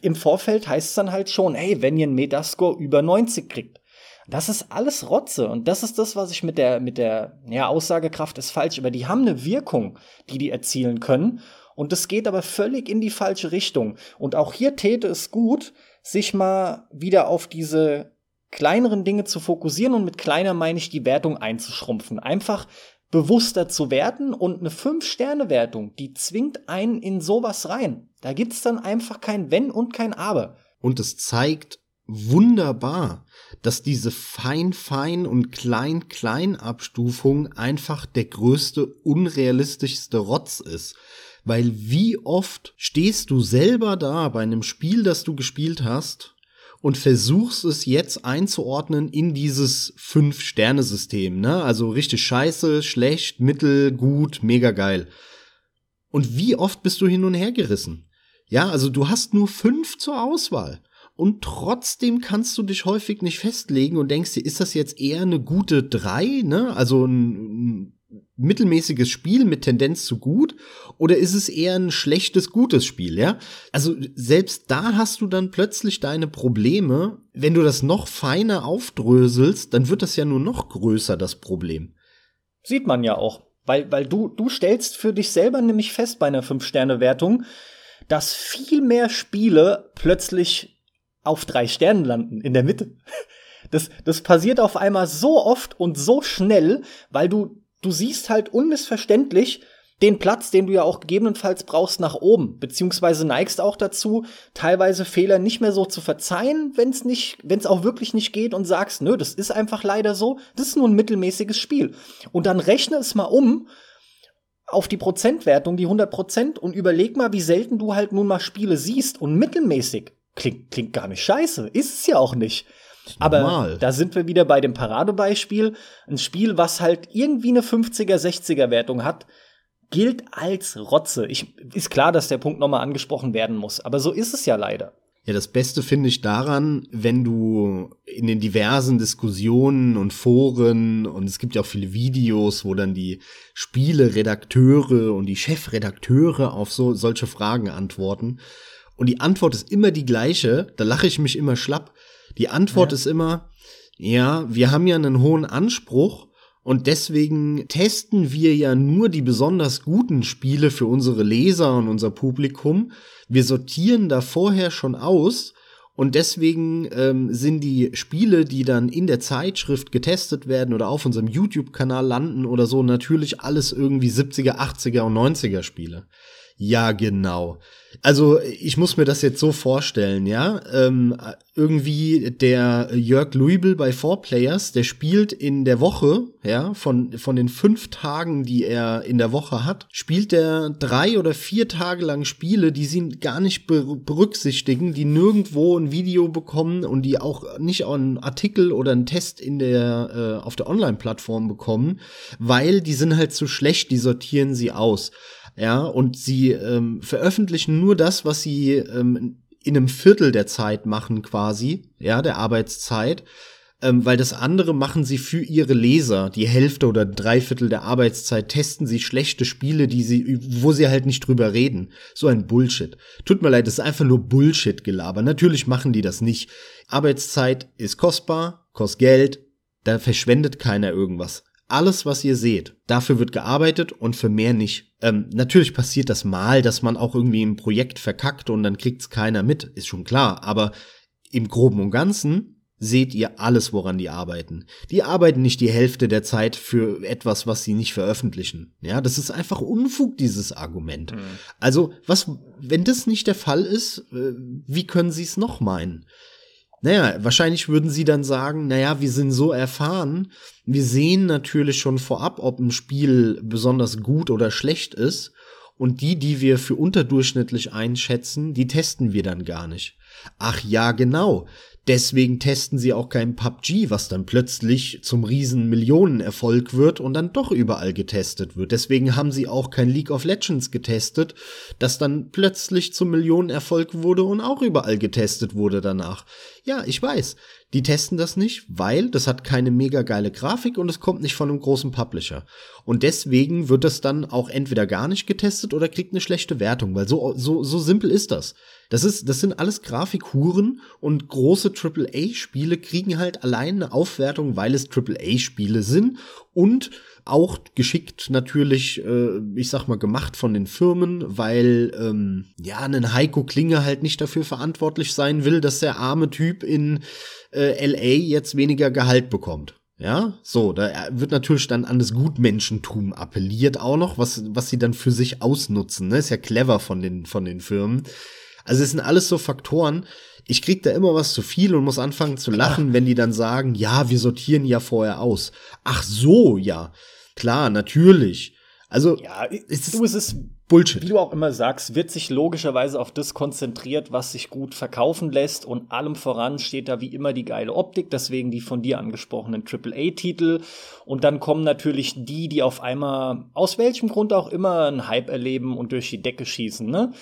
Im Vorfeld heißt es dann halt schon, hey, wenn ihr einen Metascore über 90 kriegt. Das ist alles Rotze und das ist das, was ich mit der mit der ja Aussagekraft ist falsch, aber die haben eine Wirkung, die die erzielen können und das geht aber völlig in die falsche Richtung und auch hier täte es gut, sich mal wieder auf diese kleineren Dinge zu fokussieren und mit kleiner meine ich die Wertung einzuschrumpfen. Einfach bewusster zu werten und eine 5-Sterne-Wertung, die zwingt einen in sowas rein. Da gibt's dann einfach kein Wenn und kein Aber. Und es zeigt wunderbar, dass diese Fein-Fein und Klein-Klein-Abstufung einfach der größte, unrealistischste Rotz ist. Weil wie oft stehst du selber da bei einem Spiel, das du gespielt hast und versuchst es jetzt einzuordnen in dieses Fünf-Sterne-System, ne? Also richtig scheiße, schlecht, mittel, gut, mega geil. Und wie oft bist du hin und her gerissen? Ja, also du hast nur fünf zur Auswahl. und trotzdem kannst du dich häufig nicht festlegen und denkst dir, ist das jetzt eher eine gute 3, ne? Also ein mittelmäßiges Spiel mit Tendenz zu gut oder ist es eher ein schlechtes, gutes Spiel, ja? Also selbst da hast du dann plötzlich deine Probleme. Wenn du das noch feiner aufdröselst, dann wird das ja nur noch größer, das Problem. Sieht man ja auch. Weil, weil du, du stellst für dich selber nämlich fest bei einer Fünf-Sterne-Wertung, dass viel mehr Spiele plötzlich auf drei Sternen landen in der Mitte. Das, das passiert auf einmal so oft und so schnell, weil du, du siehst halt unmissverständlich, den Platz, den du ja auch gegebenenfalls brauchst, nach oben, beziehungsweise neigst auch dazu, teilweise Fehler nicht mehr so zu verzeihen, wenn es nicht, wenn es auch wirklich nicht geht und sagst, nö, das ist einfach leider so, das ist nur ein mittelmäßiges Spiel. Und dann rechne es mal um auf die Prozentwertung, die 100 Prozent und überleg mal, wie selten du halt nun mal Spiele siehst und mittelmäßig klingt, klingt gar nicht scheiße, ist es ja auch nicht. Aber da sind wir wieder bei dem Paradebeispiel. Ein Spiel, was halt irgendwie eine 50er, 60er Wertung hat, gilt als Rotze. Ich, ist klar, dass der Punkt nochmal angesprochen werden muss, aber so ist es ja leider. Ja, das Beste finde ich daran, wenn du in den diversen Diskussionen und Foren und es gibt ja auch viele Videos, wo dann die Spieleredakteure und die Chefredakteure auf so solche Fragen antworten. Und die Antwort ist immer die gleiche, da lache ich mich immer schlapp. Die Antwort ja. ist immer, ja, wir haben ja einen hohen Anspruch und deswegen testen wir ja nur die besonders guten Spiele für unsere Leser und unser Publikum. Wir sortieren da vorher schon aus. Und deswegen ähm, sind die Spiele, die dann in der Zeitschrift getestet werden oder auf unserem YouTube-Kanal landen oder so, natürlich alles irgendwie 70er, 80er und 90er Spiele. Ja, genau. Also ich muss mir das jetzt so vorstellen, ja. Ähm, irgendwie der Jörg Luibel bei Four Players, der spielt in der Woche, ja, von, von den fünf Tagen, die er in der Woche hat, spielt er drei oder vier Tage lang Spiele, die sie gar nicht berücksichtigen, die nirgendwo ein Video bekommen und die auch nicht einen Artikel oder einen Test in der, äh, auf der Online-Plattform bekommen, weil die sind halt zu schlecht, die sortieren sie aus ja, und sie ähm, veröffentlichen nur das, was sie ähm, in einem Viertel der Zeit machen, quasi, ja, der Arbeitszeit, ähm, weil das andere machen sie für ihre Leser. Die Hälfte oder Dreiviertel der Arbeitszeit testen sie schlechte Spiele, die sie, wo sie halt nicht drüber reden. So ein Bullshit. Tut mir leid, das ist einfach nur Bullshit-Gelaber. Natürlich machen die das nicht. Arbeitszeit ist kostbar, kostet Geld, da verschwendet keiner irgendwas alles, was ihr seht, dafür wird gearbeitet und für mehr nicht. Ähm, natürlich passiert das mal, dass man auch irgendwie ein Projekt verkackt und dann kriegt's keiner mit, ist schon klar. Aber im Groben und Ganzen seht ihr alles, woran die arbeiten. Die arbeiten nicht die Hälfte der Zeit für etwas, was sie nicht veröffentlichen. Ja, das ist einfach Unfug, dieses Argument. Mhm. Also, was, wenn das nicht der Fall ist, äh, wie können sie es noch meinen? Naja, wahrscheinlich würden sie dann sagen, naja, wir sind so erfahren, wir sehen natürlich schon vorab, ob ein Spiel besonders gut oder schlecht ist. Und die, die wir für unterdurchschnittlich einschätzen, die testen wir dann gar nicht. Ach ja, genau. Deswegen testen sie auch kein PUBG, was dann plötzlich zum riesen Millionenerfolg wird und dann doch überall getestet wird. Deswegen haben sie auch kein League of Legends getestet, das dann plötzlich zum Millionenerfolg wurde und auch überall getestet wurde danach. Ja, ich weiß. Die testen das nicht, weil das hat keine mega geile Grafik und es kommt nicht von einem großen Publisher. Und deswegen wird das dann auch entweder gar nicht getestet oder kriegt eine schlechte Wertung, weil so, so, so simpel ist das. Das ist, das sind alles Grafikhuren und große AAA-Spiele kriegen halt allein eine Aufwertung, weil es AAA-Spiele sind und auch geschickt natürlich, äh, ich sag mal, gemacht von den Firmen, weil ähm, ja ein Heiko Klinge halt nicht dafür verantwortlich sein will, dass der arme Typ in äh, LA jetzt weniger Gehalt bekommt. Ja, so, da wird natürlich dann an das Gutmenschentum appelliert auch noch, was, was sie dann für sich ausnutzen. Ne? Ist ja clever von den, von den Firmen. Also es sind alles so Faktoren. Ich krieg da immer was zu viel und muss anfangen zu lachen, wenn die dann sagen, ja, wir sortieren ja vorher aus. Ach so, ja. Klar, natürlich. Also, ja, es ist, du, es ist Bullshit. Wie du auch immer sagst, wird sich logischerweise auf das konzentriert, was sich gut verkaufen lässt und allem voran steht da wie immer die geile Optik, deswegen die von dir angesprochenen AAA-Titel und dann kommen natürlich die, die auf einmal aus welchem Grund auch immer einen Hype erleben und durch die Decke schießen, ne?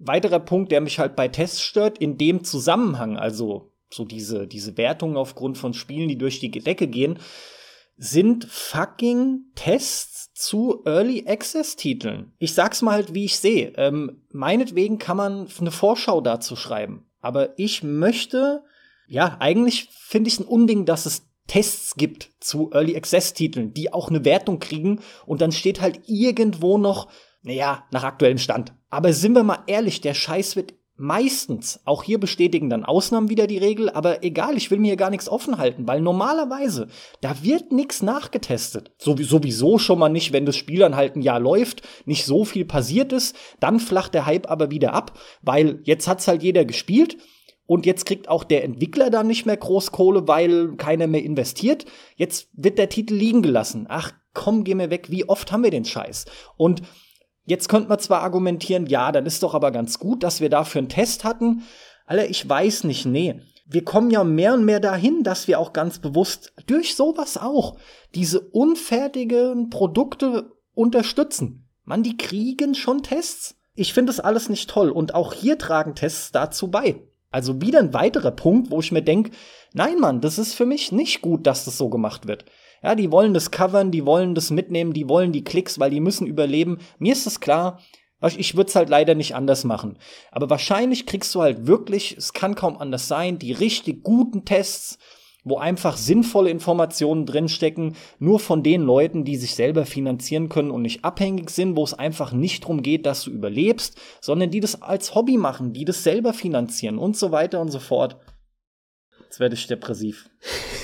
Weiterer Punkt, der mich halt bei Tests stört, in dem Zusammenhang, also so diese, diese Wertungen aufgrund von Spielen, die durch die Decke gehen, sind fucking Tests zu Early Access Titeln. Ich sag's mal halt, wie ich sehe. Ähm, meinetwegen kann man eine Vorschau dazu schreiben. Aber ich möchte, ja, eigentlich finde ich es ein Unding, dass es Tests gibt zu Early Access Titeln, die auch eine Wertung kriegen und dann steht halt irgendwo noch, naja, nach aktuellem Stand. Aber sind wir mal ehrlich, der Scheiß wird meistens, auch hier bestätigen dann Ausnahmen wieder die Regel, aber egal, ich will mir hier gar nichts offen halten, weil normalerweise, da wird nichts nachgetestet. sowieso schon mal nicht, wenn das Spiel dann halt ein Jahr läuft, nicht so viel passiert ist, dann flacht der Hype aber wieder ab, weil jetzt hat's halt jeder gespielt und jetzt kriegt auch der Entwickler dann nicht mehr groß Kohle, weil keiner mehr investiert. Jetzt wird der Titel liegen gelassen. Ach komm, geh mir weg, wie oft haben wir den Scheiß? Und Jetzt könnte man zwar argumentieren, ja, dann ist doch aber ganz gut, dass wir dafür einen Test hatten. Alter, ich weiß nicht, nee. Wir kommen ja mehr und mehr dahin, dass wir auch ganz bewusst durch sowas auch diese unfertigen Produkte unterstützen. Man, die kriegen schon Tests. Ich finde das alles nicht toll und auch hier tragen Tests dazu bei. Also wieder ein weiterer Punkt, wo ich mir denke, nein, Mann, das ist für mich nicht gut, dass das so gemacht wird. Ja, die wollen das covern, die wollen das mitnehmen, die wollen die Klicks, weil die müssen überleben. Mir ist es klar, ich würde es halt leider nicht anders machen. Aber wahrscheinlich kriegst du halt wirklich, es kann kaum anders sein, die richtig guten Tests, wo einfach sinnvolle Informationen drinstecken, nur von den Leuten, die sich selber finanzieren können und nicht abhängig sind, wo es einfach nicht darum geht, dass du überlebst, sondern die das als Hobby machen, die das selber finanzieren und so weiter und so fort. Jetzt werde ich depressiv.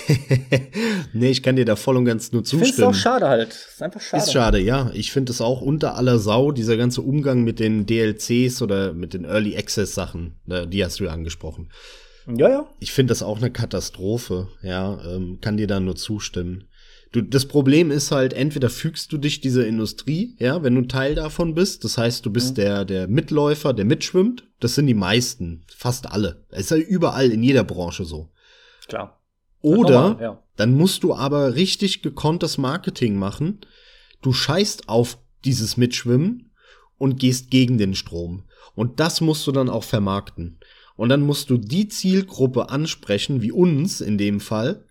nee, ich kann dir da voll und ganz nur zustimmen. Ist auch schade halt. Ist einfach schade. Ist schade, ja. Ich finde es auch unter aller Sau, dieser ganze Umgang mit den DLCs oder mit den Early Access Sachen. Die hast du ja angesprochen. Ja, ja. Ich finde das auch eine Katastrophe, ja. Ähm, kann dir da nur zustimmen. Du, das Problem ist halt, entweder fügst du dich dieser Industrie, ja, wenn du Teil davon bist. Das heißt, du bist mhm. der, der Mitläufer, der mitschwimmt. Das sind die meisten, fast alle. Es ist ja überall in jeder Branche so. Klar. Oder normal, ja. dann musst du aber richtig gekonntes Marketing machen. Du scheißt auf dieses Mitschwimmen und gehst gegen den Strom. Und das musst du dann auch vermarkten. Und dann musst du die Zielgruppe ansprechen, wie uns in dem Fall,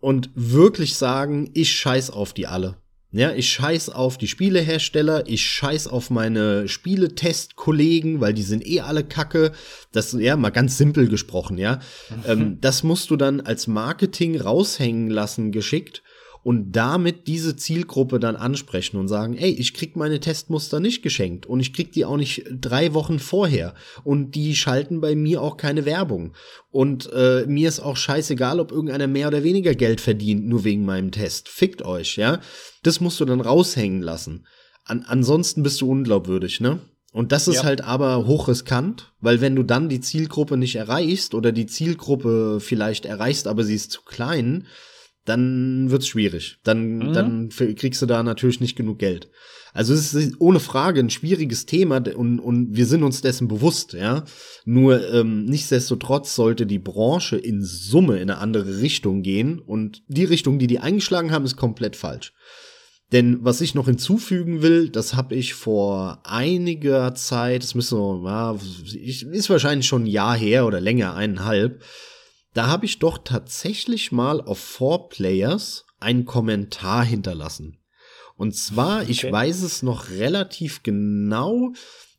und wirklich sagen, ich scheiß auf die alle. Ja, ich scheiß auf die Spielehersteller, ich scheiß auf meine Spieletestkollegen, weil die sind eh alle kacke. Das, ja, mal ganz simpel gesprochen, ja. ähm, das musst du dann als Marketing raushängen lassen, geschickt und damit diese Zielgruppe dann ansprechen und sagen, ey, ich krieg meine Testmuster nicht geschenkt und ich krieg die auch nicht drei Wochen vorher und die schalten bei mir auch keine Werbung und äh, mir ist auch scheißegal, ob irgendeiner mehr oder weniger Geld verdient nur wegen meinem Test. Fickt euch, ja. Das musst du dann raushängen lassen. An ansonsten bist du unglaubwürdig, ne? Und das ist ja. halt aber hochriskant, weil wenn du dann die Zielgruppe nicht erreichst oder die Zielgruppe vielleicht erreichst, aber sie ist zu klein, dann wird's schwierig. Dann, mhm. dann kriegst du da natürlich nicht genug Geld. Also es ist ohne Frage ein schwieriges Thema und, und wir sind uns dessen bewusst, ja. Nur ähm, nichtsdestotrotz sollte die Branche in Summe in eine andere Richtung gehen und die Richtung, die die eingeschlagen haben, ist komplett falsch. Denn was ich noch hinzufügen will, das habe ich vor einiger Zeit, das müsste ja, ist wahrscheinlich schon ein Jahr her oder länger, eineinhalb, da habe ich doch tatsächlich mal auf Four Players einen Kommentar hinterlassen. Und zwar, okay. ich weiß es noch relativ genau,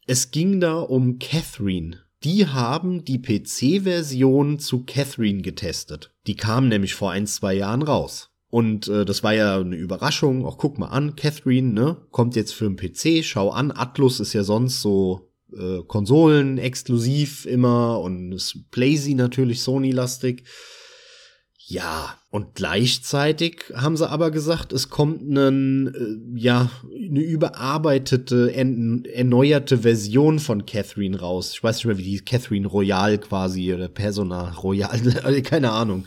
es ging da um Catherine. Die haben die PC-Version zu Catherine getestet. Die kam nämlich vor ein, zwei Jahren raus. Und äh, das war ja eine Überraschung. Auch guck mal an, Catherine, ne, kommt jetzt für den PC, schau an, Atlus ist ja sonst so äh, Konsolen exklusiv immer und es Playsee natürlich Sony-lastig. Ja, und gleichzeitig haben sie aber gesagt, es kommt einen, äh, ja, eine überarbeitete, erneuerte Version von Catherine raus. Ich weiß nicht mehr, wie die Catherine Royal quasi oder Persona Royal, keine Ahnung.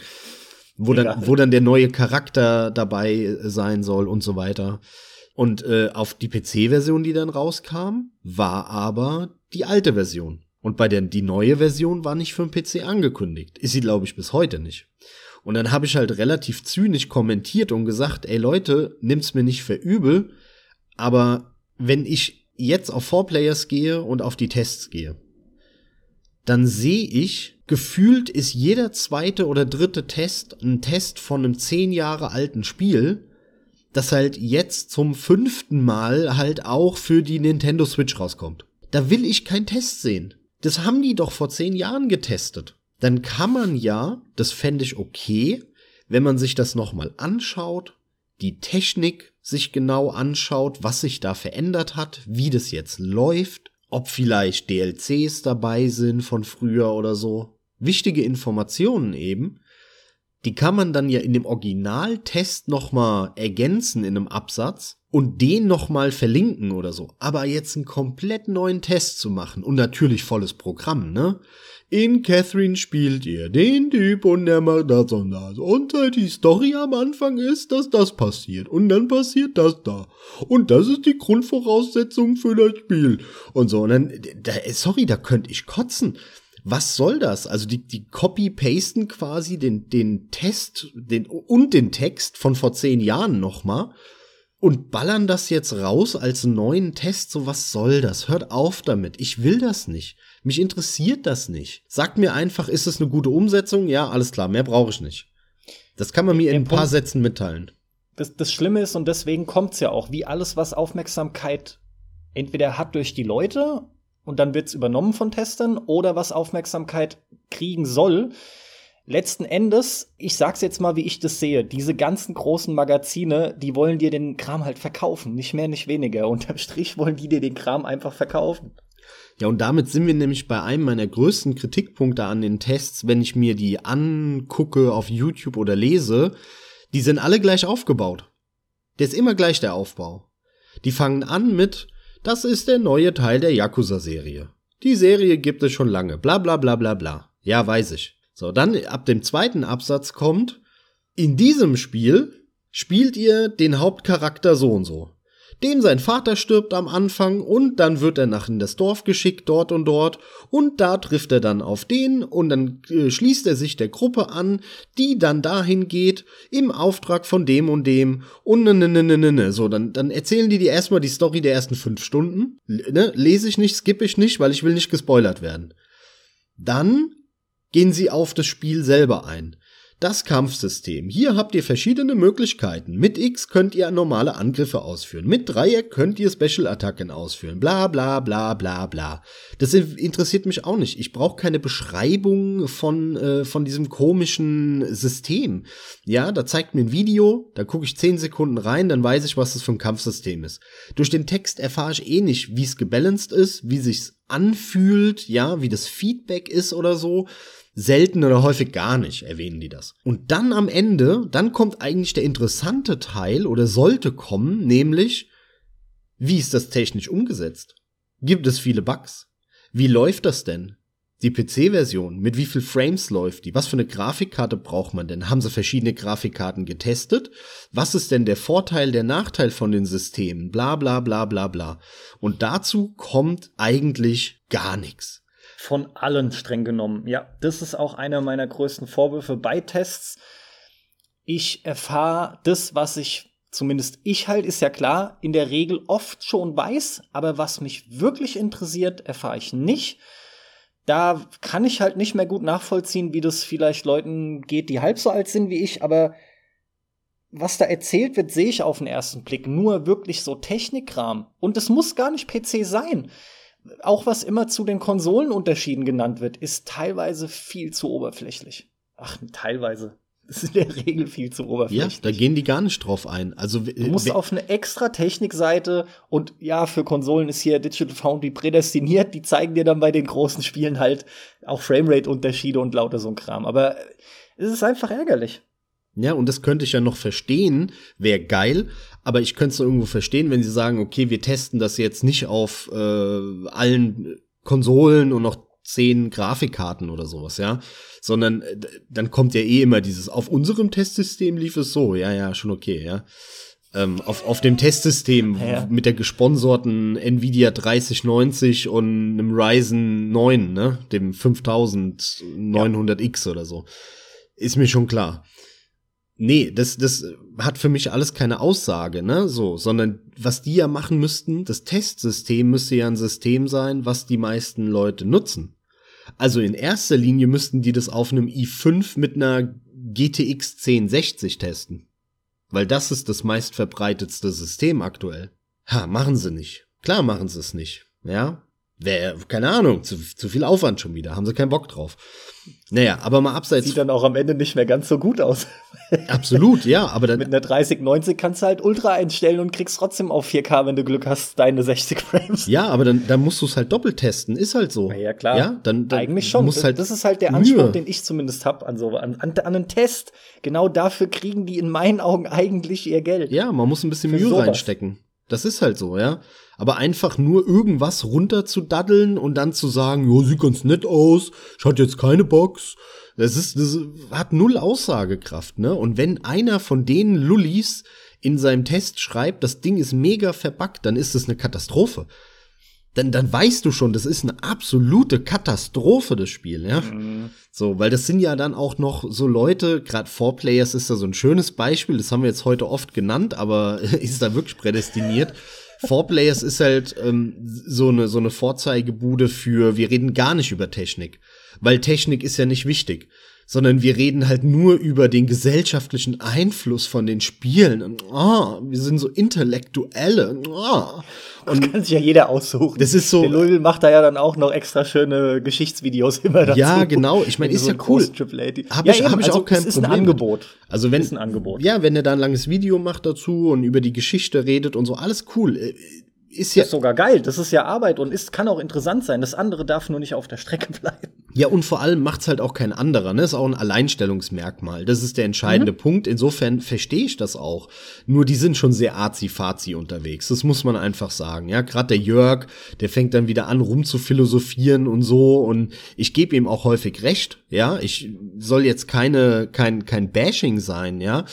Wo dann, wo dann der neue Charakter dabei sein soll und so weiter. Und äh, auf die PC-Version, die dann rauskam, war aber die alte Version. Und bei der die neue Version war nicht für den PC angekündigt. Ist sie, glaube ich, bis heute nicht. Und dann habe ich halt relativ zynisch kommentiert und gesagt, ey Leute, nimmt's mir nicht für übel, aber wenn ich jetzt auf Four Players gehe und auf die Tests gehe, dann sehe ich, gefühlt ist jeder zweite oder dritte Test ein Test von einem zehn Jahre alten Spiel, das halt jetzt zum fünften Mal halt auch für die Nintendo Switch rauskommt. Da will ich keinen Test sehen. Das haben die doch vor zehn Jahren getestet. Dann kann man ja, das fände ich okay, wenn man sich das nochmal anschaut, die Technik sich genau anschaut, was sich da verändert hat, wie das jetzt läuft, ob vielleicht DLCs dabei sind von früher oder so. Wichtige Informationen eben, die kann man dann ja in dem Originaltest nochmal ergänzen in einem Absatz und den nochmal verlinken oder so. Aber jetzt einen komplett neuen Test zu machen und natürlich volles Programm, ne? In Catherine spielt ihr den Typ und der macht das und das. Und die Story am Anfang ist, dass das passiert. Und dann passiert das da. Und das ist die Grundvoraussetzung für das Spiel. Und so. Und dann, da, sorry, da könnte ich kotzen was soll das? Also die, die copy-pasten quasi den, den Test den, und den Text von vor zehn Jahren nochmal und ballern das jetzt raus als neuen Test. So, was soll das? Hört auf damit. Ich will das nicht. Mich interessiert das nicht. Sagt mir einfach, ist es eine gute Umsetzung? Ja, alles klar, mehr brauche ich nicht. Das kann man mir in ein paar Sätzen mitteilen. Das, das Schlimme ist, und deswegen kommt's ja auch, wie alles, was Aufmerksamkeit entweder hat durch die Leute und dann wird's übernommen von Testern oder was Aufmerksamkeit kriegen soll. Letzten Endes, ich sag's jetzt mal, wie ich das sehe, diese ganzen großen Magazine, die wollen dir den Kram halt verkaufen, nicht mehr, nicht weniger. Unterm Strich wollen die dir den Kram einfach verkaufen. Ja, und damit sind wir nämlich bei einem meiner größten Kritikpunkte an den Tests, wenn ich mir die angucke auf YouTube oder lese, die sind alle gleich aufgebaut. Der ist immer gleich der Aufbau. Die fangen an mit, das ist der neue Teil der Yakuza-Serie. Die Serie gibt es schon lange, bla bla bla bla bla. Ja, weiß ich. So, dann ab dem zweiten Absatz kommt, in diesem Spiel spielt ihr den Hauptcharakter so und so dem sein Vater stirbt am Anfang und dann wird er nach in das Dorf geschickt, dort und dort, und da trifft er dann auf den und dann äh, schließt er sich der Gruppe an, die dann dahin geht, im Auftrag von dem und dem und ne, ne, ne, ne, ne, ne. So, dann, dann erzählen die dir erstmal die Story der ersten fünf Stunden, ne? lese ich nicht, skippe ich nicht, weil ich will nicht gespoilert werden. Dann gehen sie auf das Spiel selber ein. Das Kampfsystem. Hier habt ihr verschiedene Möglichkeiten. Mit X könnt ihr normale Angriffe ausführen. Mit Dreieck könnt ihr Special-Attacken ausführen. Bla bla bla bla bla. Das interessiert mich auch nicht. Ich brauche keine Beschreibung von, äh, von diesem komischen System. Ja, da zeigt mir ein Video, da gucke ich 10 Sekunden rein, dann weiß ich, was das für ein Kampfsystem ist. Durch den Text erfahre ich eh nicht, wie es gebalanced ist, wie sich's anfühlt, ja, wie das Feedback ist oder so. Selten oder häufig gar nicht erwähnen die das. Und dann am Ende, dann kommt eigentlich der interessante Teil oder sollte kommen, nämlich, wie ist das technisch umgesetzt? Gibt es viele Bugs? Wie läuft das denn? Die PC-Version, mit wie viel Frames läuft die? Was für eine Grafikkarte braucht man denn? Haben sie verschiedene Grafikkarten getestet? Was ist denn der Vorteil, der Nachteil von den Systemen? Bla bla bla bla bla. Und dazu kommt eigentlich gar nichts von allen streng genommen. Ja, das ist auch einer meiner größten Vorwürfe bei Tests. Ich erfahre das, was ich, zumindest ich halt, ist ja klar, in der Regel oft schon weiß, aber was mich wirklich interessiert, erfahre ich nicht. Da kann ich halt nicht mehr gut nachvollziehen, wie das vielleicht Leuten geht, die halb so alt sind wie ich, aber was da erzählt wird, sehe ich auf den ersten Blick nur wirklich so Technikkram. Und es muss gar nicht PC sein auch was immer zu den Konsolenunterschieden genannt wird, ist teilweise viel zu oberflächlich. Ach, teilweise. Das ist in der Regel viel zu oberflächlich. Ja, da gehen die gar nicht drauf ein. Also du musst auf eine extra Technikseite und ja, für Konsolen ist hier Digital Foundry prädestiniert. Die zeigen dir dann bei den großen Spielen halt auch Framerate-Unterschiede und lauter so ein Kram. Aber es ist einfach ärgerlich. Ja, und das könnte ich ja noch verstehen, wäre geil, aber ich könnte es irgendwo verstehen, wenn sie sagen, okay, wir testen das jetzt nicht auf äh, allen Konsolen und noch zehn Grafikkarten oder sowas, ja, sondern äh, dann kommt ja eh immer dieses, auf unserem Testsystem lief es so, ja, ja, schon okay, ja. Ähm, auf, auf dem Testsystem ja. mit der gesponsorten Nvidia 3090 und einem Ryzen 9, ne, dem 5900X ja. oder so. Ist mir schon klar. Nee, das, das hat für mich alles keine Aussage, ne, so, sondern was die ja machen müssten, das Testsystem müsste ja ein System sein, was die meisten Leute nutzen. Also in erster Linie müssten die das auf einem i5 mit einer GTX 1060 testen. Weil das ist das meistverbreitetste System aktuell. Ha, machen sie nicht. Klar machen sie es nicht. Ja, Wäre, keine Ahnung, zu, zu viel Aufwand schon wieder, haben sie keinen Bock drauf. Naja, aber mal abseits. Sieht dann auch am Ende nicht mehr ganz so gut aus. Absolut, ja, aber dann. Mit einer 3090 kannst du halt Ultra einstellen und kriegst trotzdem auf 4K, wenn du Glück hast, deine 60 Frames. Ja, aber dann, dann musst du es halt doppelt testen, ist halt so. Ja, klar. Ja, dann, dann Eigentlich schon. Musst halt das ist halt der Anspruch, Mühe. den ich zumindest hab an so, an, an, an einen Test. Genau dafür kriegen die in meinen Augen eigentlich ihr Geld. Ja, man muss ein bisschen Mühe sowas. reinstecken. Das ist halt so, ja. Aber einfach nur irgendwas runterzudaddeln und dann zu sagen, ja, sieht ganz nett aus, ich hatte jetzt keine Box. Das ist, das hat null Aussagekraft, ne? Und wenn einer von den Lullis in seinem Test schreibt, das Ding ist mega verbuggt, dann ist das eine Katastrophe. Dann, dann weißt du schon, das ist eine absolute Katastrophe, das Spiel, ja. Mhm. So, weil das sind ja dann auch noch so Leute, gerade Four Players ist da so ein schönes Beispiel, das haben wir jetzt heute oft genannt, aber ist da wirklich prädestiniert. Four Players ist halt ähm, so eine so eine Vorzeigebude für wir reden gar nicht über Technik, weil Technik ist ja nicht wichtig sondern wir reden halt nur über den gesellschaftlichen Einfluss von den Spielen. Und, oh, wir sind so Intellektuelle. Oh. Und das kann sich ja jeder aussuchen. Das ist so. Der Louisville macht da ja dann auch noch extra schöne Geschichtsvideos immer dazu. Ja, genau. Ich meine, ist so ja cool. Hab ja, ich, hab ich also, auch kein ist Problem. Ein Angebot. Also wenn, ist ein Angebot. Ja, wenn er da ein langes Video macht dazu und über die Geschichte redet und so, alles cool ist ja ist sogar geil. Das ist ja Arbeit und ist kann auch interessant sein. Das andere darf nur nicht auf der Strecke bleiben. Ja, und vor allem macht's halt auch kein anderer. Ne? Ist auch ein Alleinstellungsmerkmal. Das ist der entscheidende mhm. Punkt. Insofern verstehe ich das auch. Nur die sind schon sehr arzi-fazi unterwegs. Das muss man einfach sagen. Ja, gerade der Jörg, der fängt dann wieder an, rumzuphilosophieren und so. Und ich gebe ihm auch häufig recht. Ja, ich soll jetzt keine kein kein Bashing sein. Ja,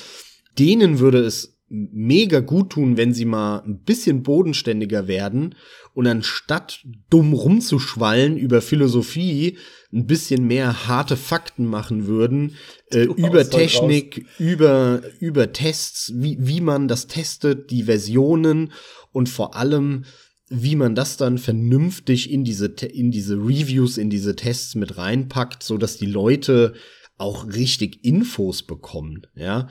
denen würde es mega gut tun, wenn sie mal ein bisschen bodenständiger werden und anstatt dumm rumzuschwallen über Philosophie ein bisschen mehr harte Fakten machen würden äh, über Technik, über über Tests, wie wie man das testet, die Versionen und vor allem wie man das dann vernünftig in diese in diese Reviews, in diese Tests mit reinpackt, so dass die Leute auch richtig Infos bekommen, ja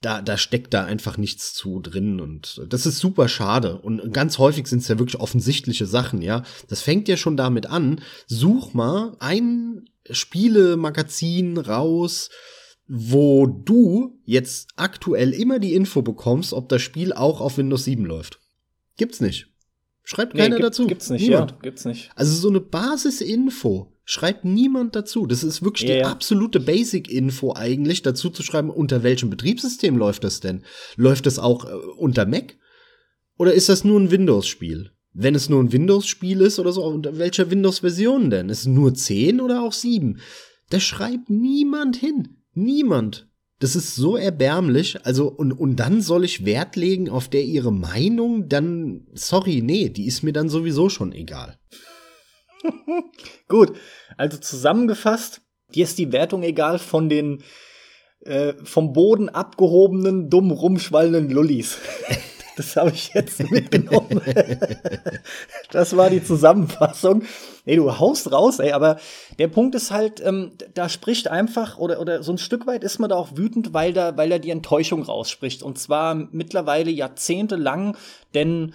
da, da steckt da einfach nichts zu drin und das ist super schade. Und ganz häufig sind es ja wirklich offensichtliche Sachen, ja. Das fängt ja schon damit an. Such mal ein Spielemagazin raus, wo du jetzt aktuell immer die Info bekommst, ob das Spiel auch auf Windows 7 läuft. Gibt's nicht. Schreibt nee, keiner gibt, dazu. Gibt's nicht, Niemand. ja, gibt's nicht. Also so eine Basisinfo schreibt niemand dazu. Das ist wirklich ja, die ja. absolute Basic-Info eigentlich, dazu zu schreiben, unter welchem Betriebssystem läuft das denn? Läuft das auch äh, unter Mac? Oder ist das nur ein Windows-Spiel? Wenn es nur ein Windows-Spiel ist oder so, unter welcher Windows-Version denn? Ist es nur 10 oder auch 7? Da schreibt niemand hin. Niemand. Das ist so erbärmlich. Also, und, und dann soll ich Wert legen auf der ihre Meinung? Dann, sorry, nee, die ist mir dann sowieso schon egal. Gut, also zusammengefasst, dir ist die Wertung egal von den äh, vom Boden abgehobenen, dumm rumschwallenden Lullis. Das habe ich jetzt mitgenommen. das war die Zusammenfassung. Ey, du haust raus, ey, aber der Punkt ist halt, ähm, da spricht einfach, oder, oder so ein Stück weit ist man da auch wütend, weil da, weil er die Enttäuschung rausspricht. Und zwar mittlerweile jahrzehntelang, denn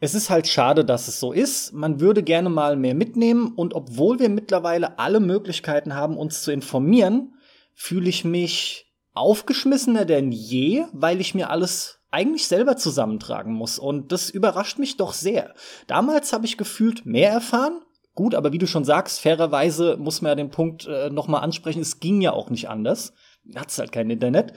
es ist halt schade, dass es so ist. Man würde gerne mal mehr mitnehmen und obwohl wir mittlerweile alle Möglichkeiten haben, uns zu informieren, fühle ich mich aufgeschmissener denn je, weil ich mir alles eigentlich selber zusammentragen muss und das überrascht mich doch sehr. Damals habe ich gefühlt mehr erfahren. Gut, aber wie du schon sagst, fairerweise muss man ja den Punkt äh, noch mal ansprechen, es ging ja auch nicht anders. Hat's halt kein Internet.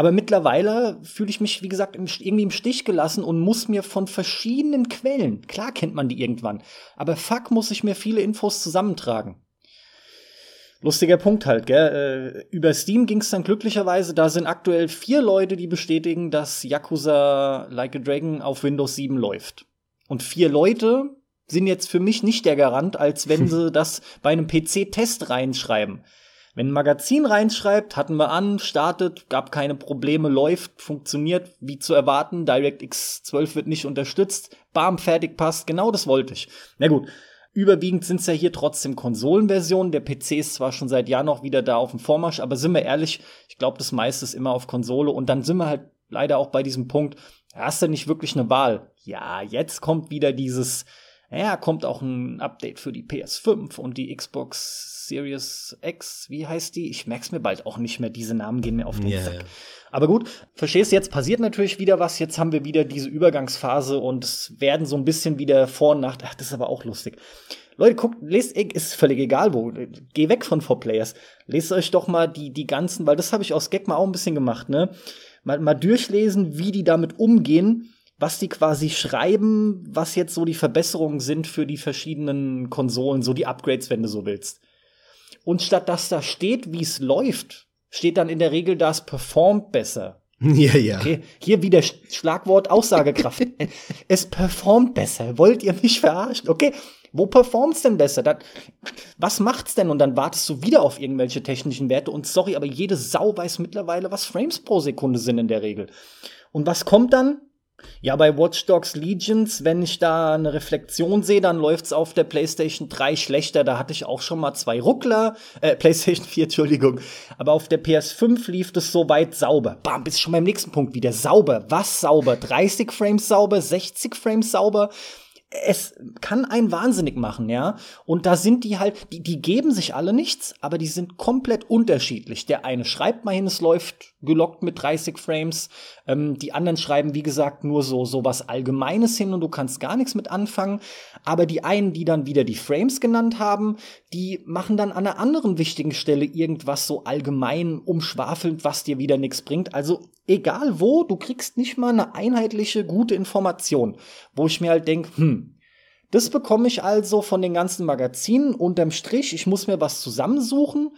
Aber mittlerweile fühle ich mich, wie gesagt, irgendwie im Stich gelassen und muss mir von verschiedenen Quellen, klar kennt man die irgendwann, aber fuck muss ich mir viele Infos zusammentragen. Lustiger Punkt halt, gell? Äh, über Steam ging es dann glücklicherweise, da sind aktuell vier Leute, die bestätigen, dass Yakuza Like a Dragon auf Windows 7 läuft. Und vier Leute sind jetzt für mich nicht der Garant, als wenn sie das bei einem PC-Test reinschreiben. Wenn ein Magazin reinschreibt, hatten wir an, startet, gab keine Probleme, läuft, funktioniert, wie zu erwarten, DirectX 12 wird nicht unterstützt, bam, fertig, passt, genau das wollte ich. Na gut, Überwiegend sind es ja hier trotzdem Konsolenversionen. Der PC ist zwar schon seit Jahren noch wieder da auf dem Vormarsch, aber sind wir ehrlich, ich glaube, das meiste ist immer auf Konsole. Und dann sind wir halt leider auch bei diesem Punkt, hast du nicht wirklich eine Wahl. Ja, jetzt kommt wieder dieses, ja, kommt auch ein Update für die PS5 und die Xbox Series X, wie heißt die? Ich merk's mir bald auch nicht mehr, diese Namen gehen mir auf den yeah, Sack. Aber gut, verstehst du, jetzt passiert natürlich wieder was, jetzt haben wir wieder diese Übergangsphase und es werden so ein bisschen wieder vor und nach, ach, das ist aber auch lustig. Leute, guckt, lest, ist völlig egal wo, geh weg von 4Players. Lest euch doch mal die, die ganzen, weil das habe ich aus Gag mal auch ein bisschen gemacht, ne? Mal, mal durchlesen, wie die damit umgehen, was die quasi schreiben, was jetzt so die Verbesserungen sind für die verschiedenen Konsolen, so die Upgrades, wenn du so willst. Und statt dass da steht, wie es läuft, steht dann in der Regel, das performt besser. Ja, ja. Okay, hier wieder Schlagwort Aussagekraft. es performt besser. Wollt ihr mich verarschen? Okay, wo performt's denn besser? Dann, was macht's denn? Und dann wartest du wieder auf irgendwelche technischen Werte. Und sorry, aber jede Sau weiß mittlerweile, was Frames pro Sekunde sind in der Regel. Und was kommt dann? Ja, bei Watch Dogs Legions, wenn ich da eine Reflexion sehe, dann läuft's auf der PlayStation 3 schlechter. Da hatte ich auch schon mal zwei Ruckler, äh, PlayStation 4, Entschuldigung. Aber auf der PS5 lief es soweit sauber. Bam, bist schon beim nächsten Punkt wieder. Sauber. Was sauber? 30 Frames sauber, 60 Frames sauber es kann einen wahnsinnig machen, ja. Und da sind die halt, die, die geben sich alle nichts, aber die sind komplett unterschiedlich. Der eine schreibt mal hin, es läuft gelockt mit 30 Frames. Ähm, die anderen schreiben, wie gesagt, nur so, so was Allgemeines hin und du kannst gar nichts mit anfangen. Aber die einen, die dann wieder die Frames genannt haben, die machen dann an einer anderen wichtigen Stelle irgendwas so allgemein umschwafelnd, was dir wieder nichts bringt. Also egal wo, du kriegst nicht mal eine einheitliche, gute Information, wo ich mir halt denke, hm, das bekomme ich also von den ganzen Magazinen unterm Strich. Ich muss mir was zusammensuchen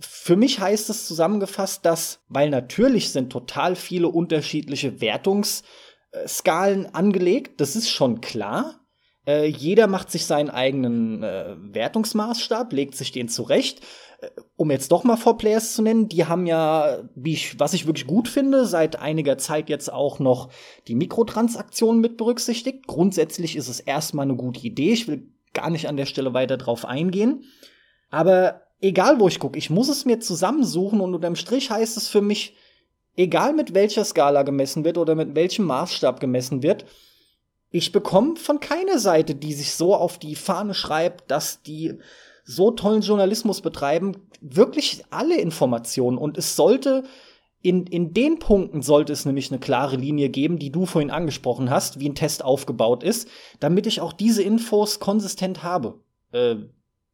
für mich heißt es zusammengefasst, dass, weil natürlich sind total viele unterschiedliche Wertungsskalen angelegt, das ist schon klar. Äh, jeder macht sich seinen eigenen äh, Wertungsmaßstab, legt sich den zurecht. Äh, um jetzt doch mal Four Players zu nennen, die haben ja, wie ich, was ich wirklich gut finde, seit einiger Zeit jetzt auch noch die Mikrotransaktionen mit berücksichtigt. Grundsätzlich ist es erstmal eine gute Idee. Ich will gar nicht an der Stelle weiter drauf eingehen. Aber egal wo ich gucke, ich muss es mir zusammensuchen und unterm Strich heißt es für mich, egal mit welcher Skala gemessen wird oder mit welchem Maßstab gemessen wird, ich bekomme von keiner Seite, die sich so auf die Fahne schreibt, dass die so tollen Journalismus betreiben, wirklich alle Informationen. Und es sollte in, in den Punkten sollte es nämlich eine klare Linie geben, die du vorhin angesprochen hast, wie ein Test aufgebaut ist, damit ich auch diese Infos konsistent habe, äh,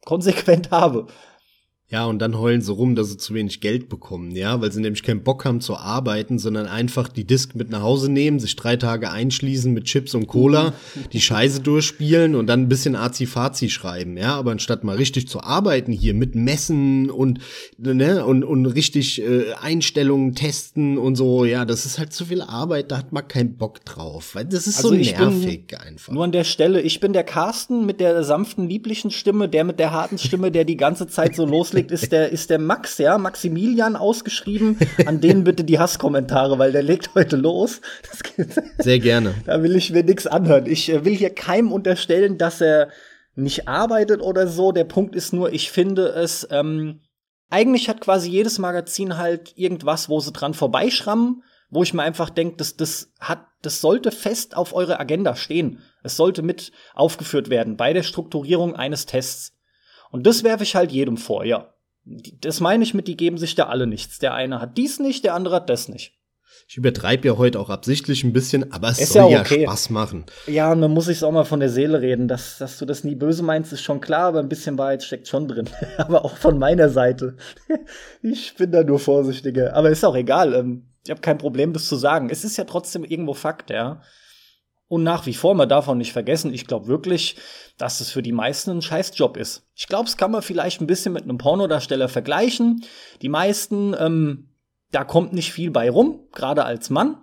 konsequent habe. Ja, und dann heulen sie rum, dass sie zu wenig Geld bekommen, ja, weil sie nämlich keinen Bock haben zu arbeiten, sondern einfach die Disk mit nach Hause nehmen, sich drei Tage einschließen mit Chips und Cola, die Scheiße durchspielen und dann ein bisschen Azi-Fazi schreiben, ja, aber anstatt mal richtig zu arbeiten hier mit Messen und, ne, und, und richtig äh, Einstellungen testen und so, ja, das ist halt zu viel Arbeit, da hat man keinen Bock drauf, weil das ist also so nervig einfach. Nur an der Stelle, ich bin der Carsten mit der sanften, lieblichen Stimme, der mit der harten Stimme, der die ganze Zeit so los loslegt, ist der, ist der Max, ja, Maximilian ausgeschrieben. An denen bitte die Hasskommentare, weil der legt heute los. Sehr gerne. Da will ich mir nichts anhören. Ich äh, will hier keinem unterstellen, dass er nicht arbeitet oder so. Der Punkt ist nur, ich finde es, ähm, eigentlich hat quasi jedes Magazin halt irgendwas, wo sie dran vorbeischrammen, wo ich mir einfach denke, das, das hat, das sollte fest auf eurer Agenda stehen. Es sollte mit aufgeführt werden bei der Strukturierung eines Tests. Und das werfe ich halt jedem vor, ja. Das meine ich mit, die geben sich da alle nichts. Der eine hat dies nicht, der andere hat das nicht. Ich übertreibe ja heute auch absichtlich ein bisschen, aber es ist soll ja, okay. Spaß machen. Ja, und dann muss ich es auch mal von der Seele reden. Dass, dass du das nie böse meinst, ist schon klar, aber ein bisschen Wahrheit steckt schon drin. aber auch von meiner Seite. ich bin da nur vorsichtiger. Aber ist auch egal. Ähm, ich habe kein Problem, das zu sagen. Es ist ja trotzdem irgendwo Fakt, ja. Und nach wie vor, man darf auch nicht vergessen, ich glaube wirklich, dass es für die meisten ein Scheißjob ist. Ich glaube, es kann man vielleicht ein bisschen mit einem Pornodarsteller vergleichen. Die meisten, ähm, da kommt nicht viel bei rum, gerade als Mann.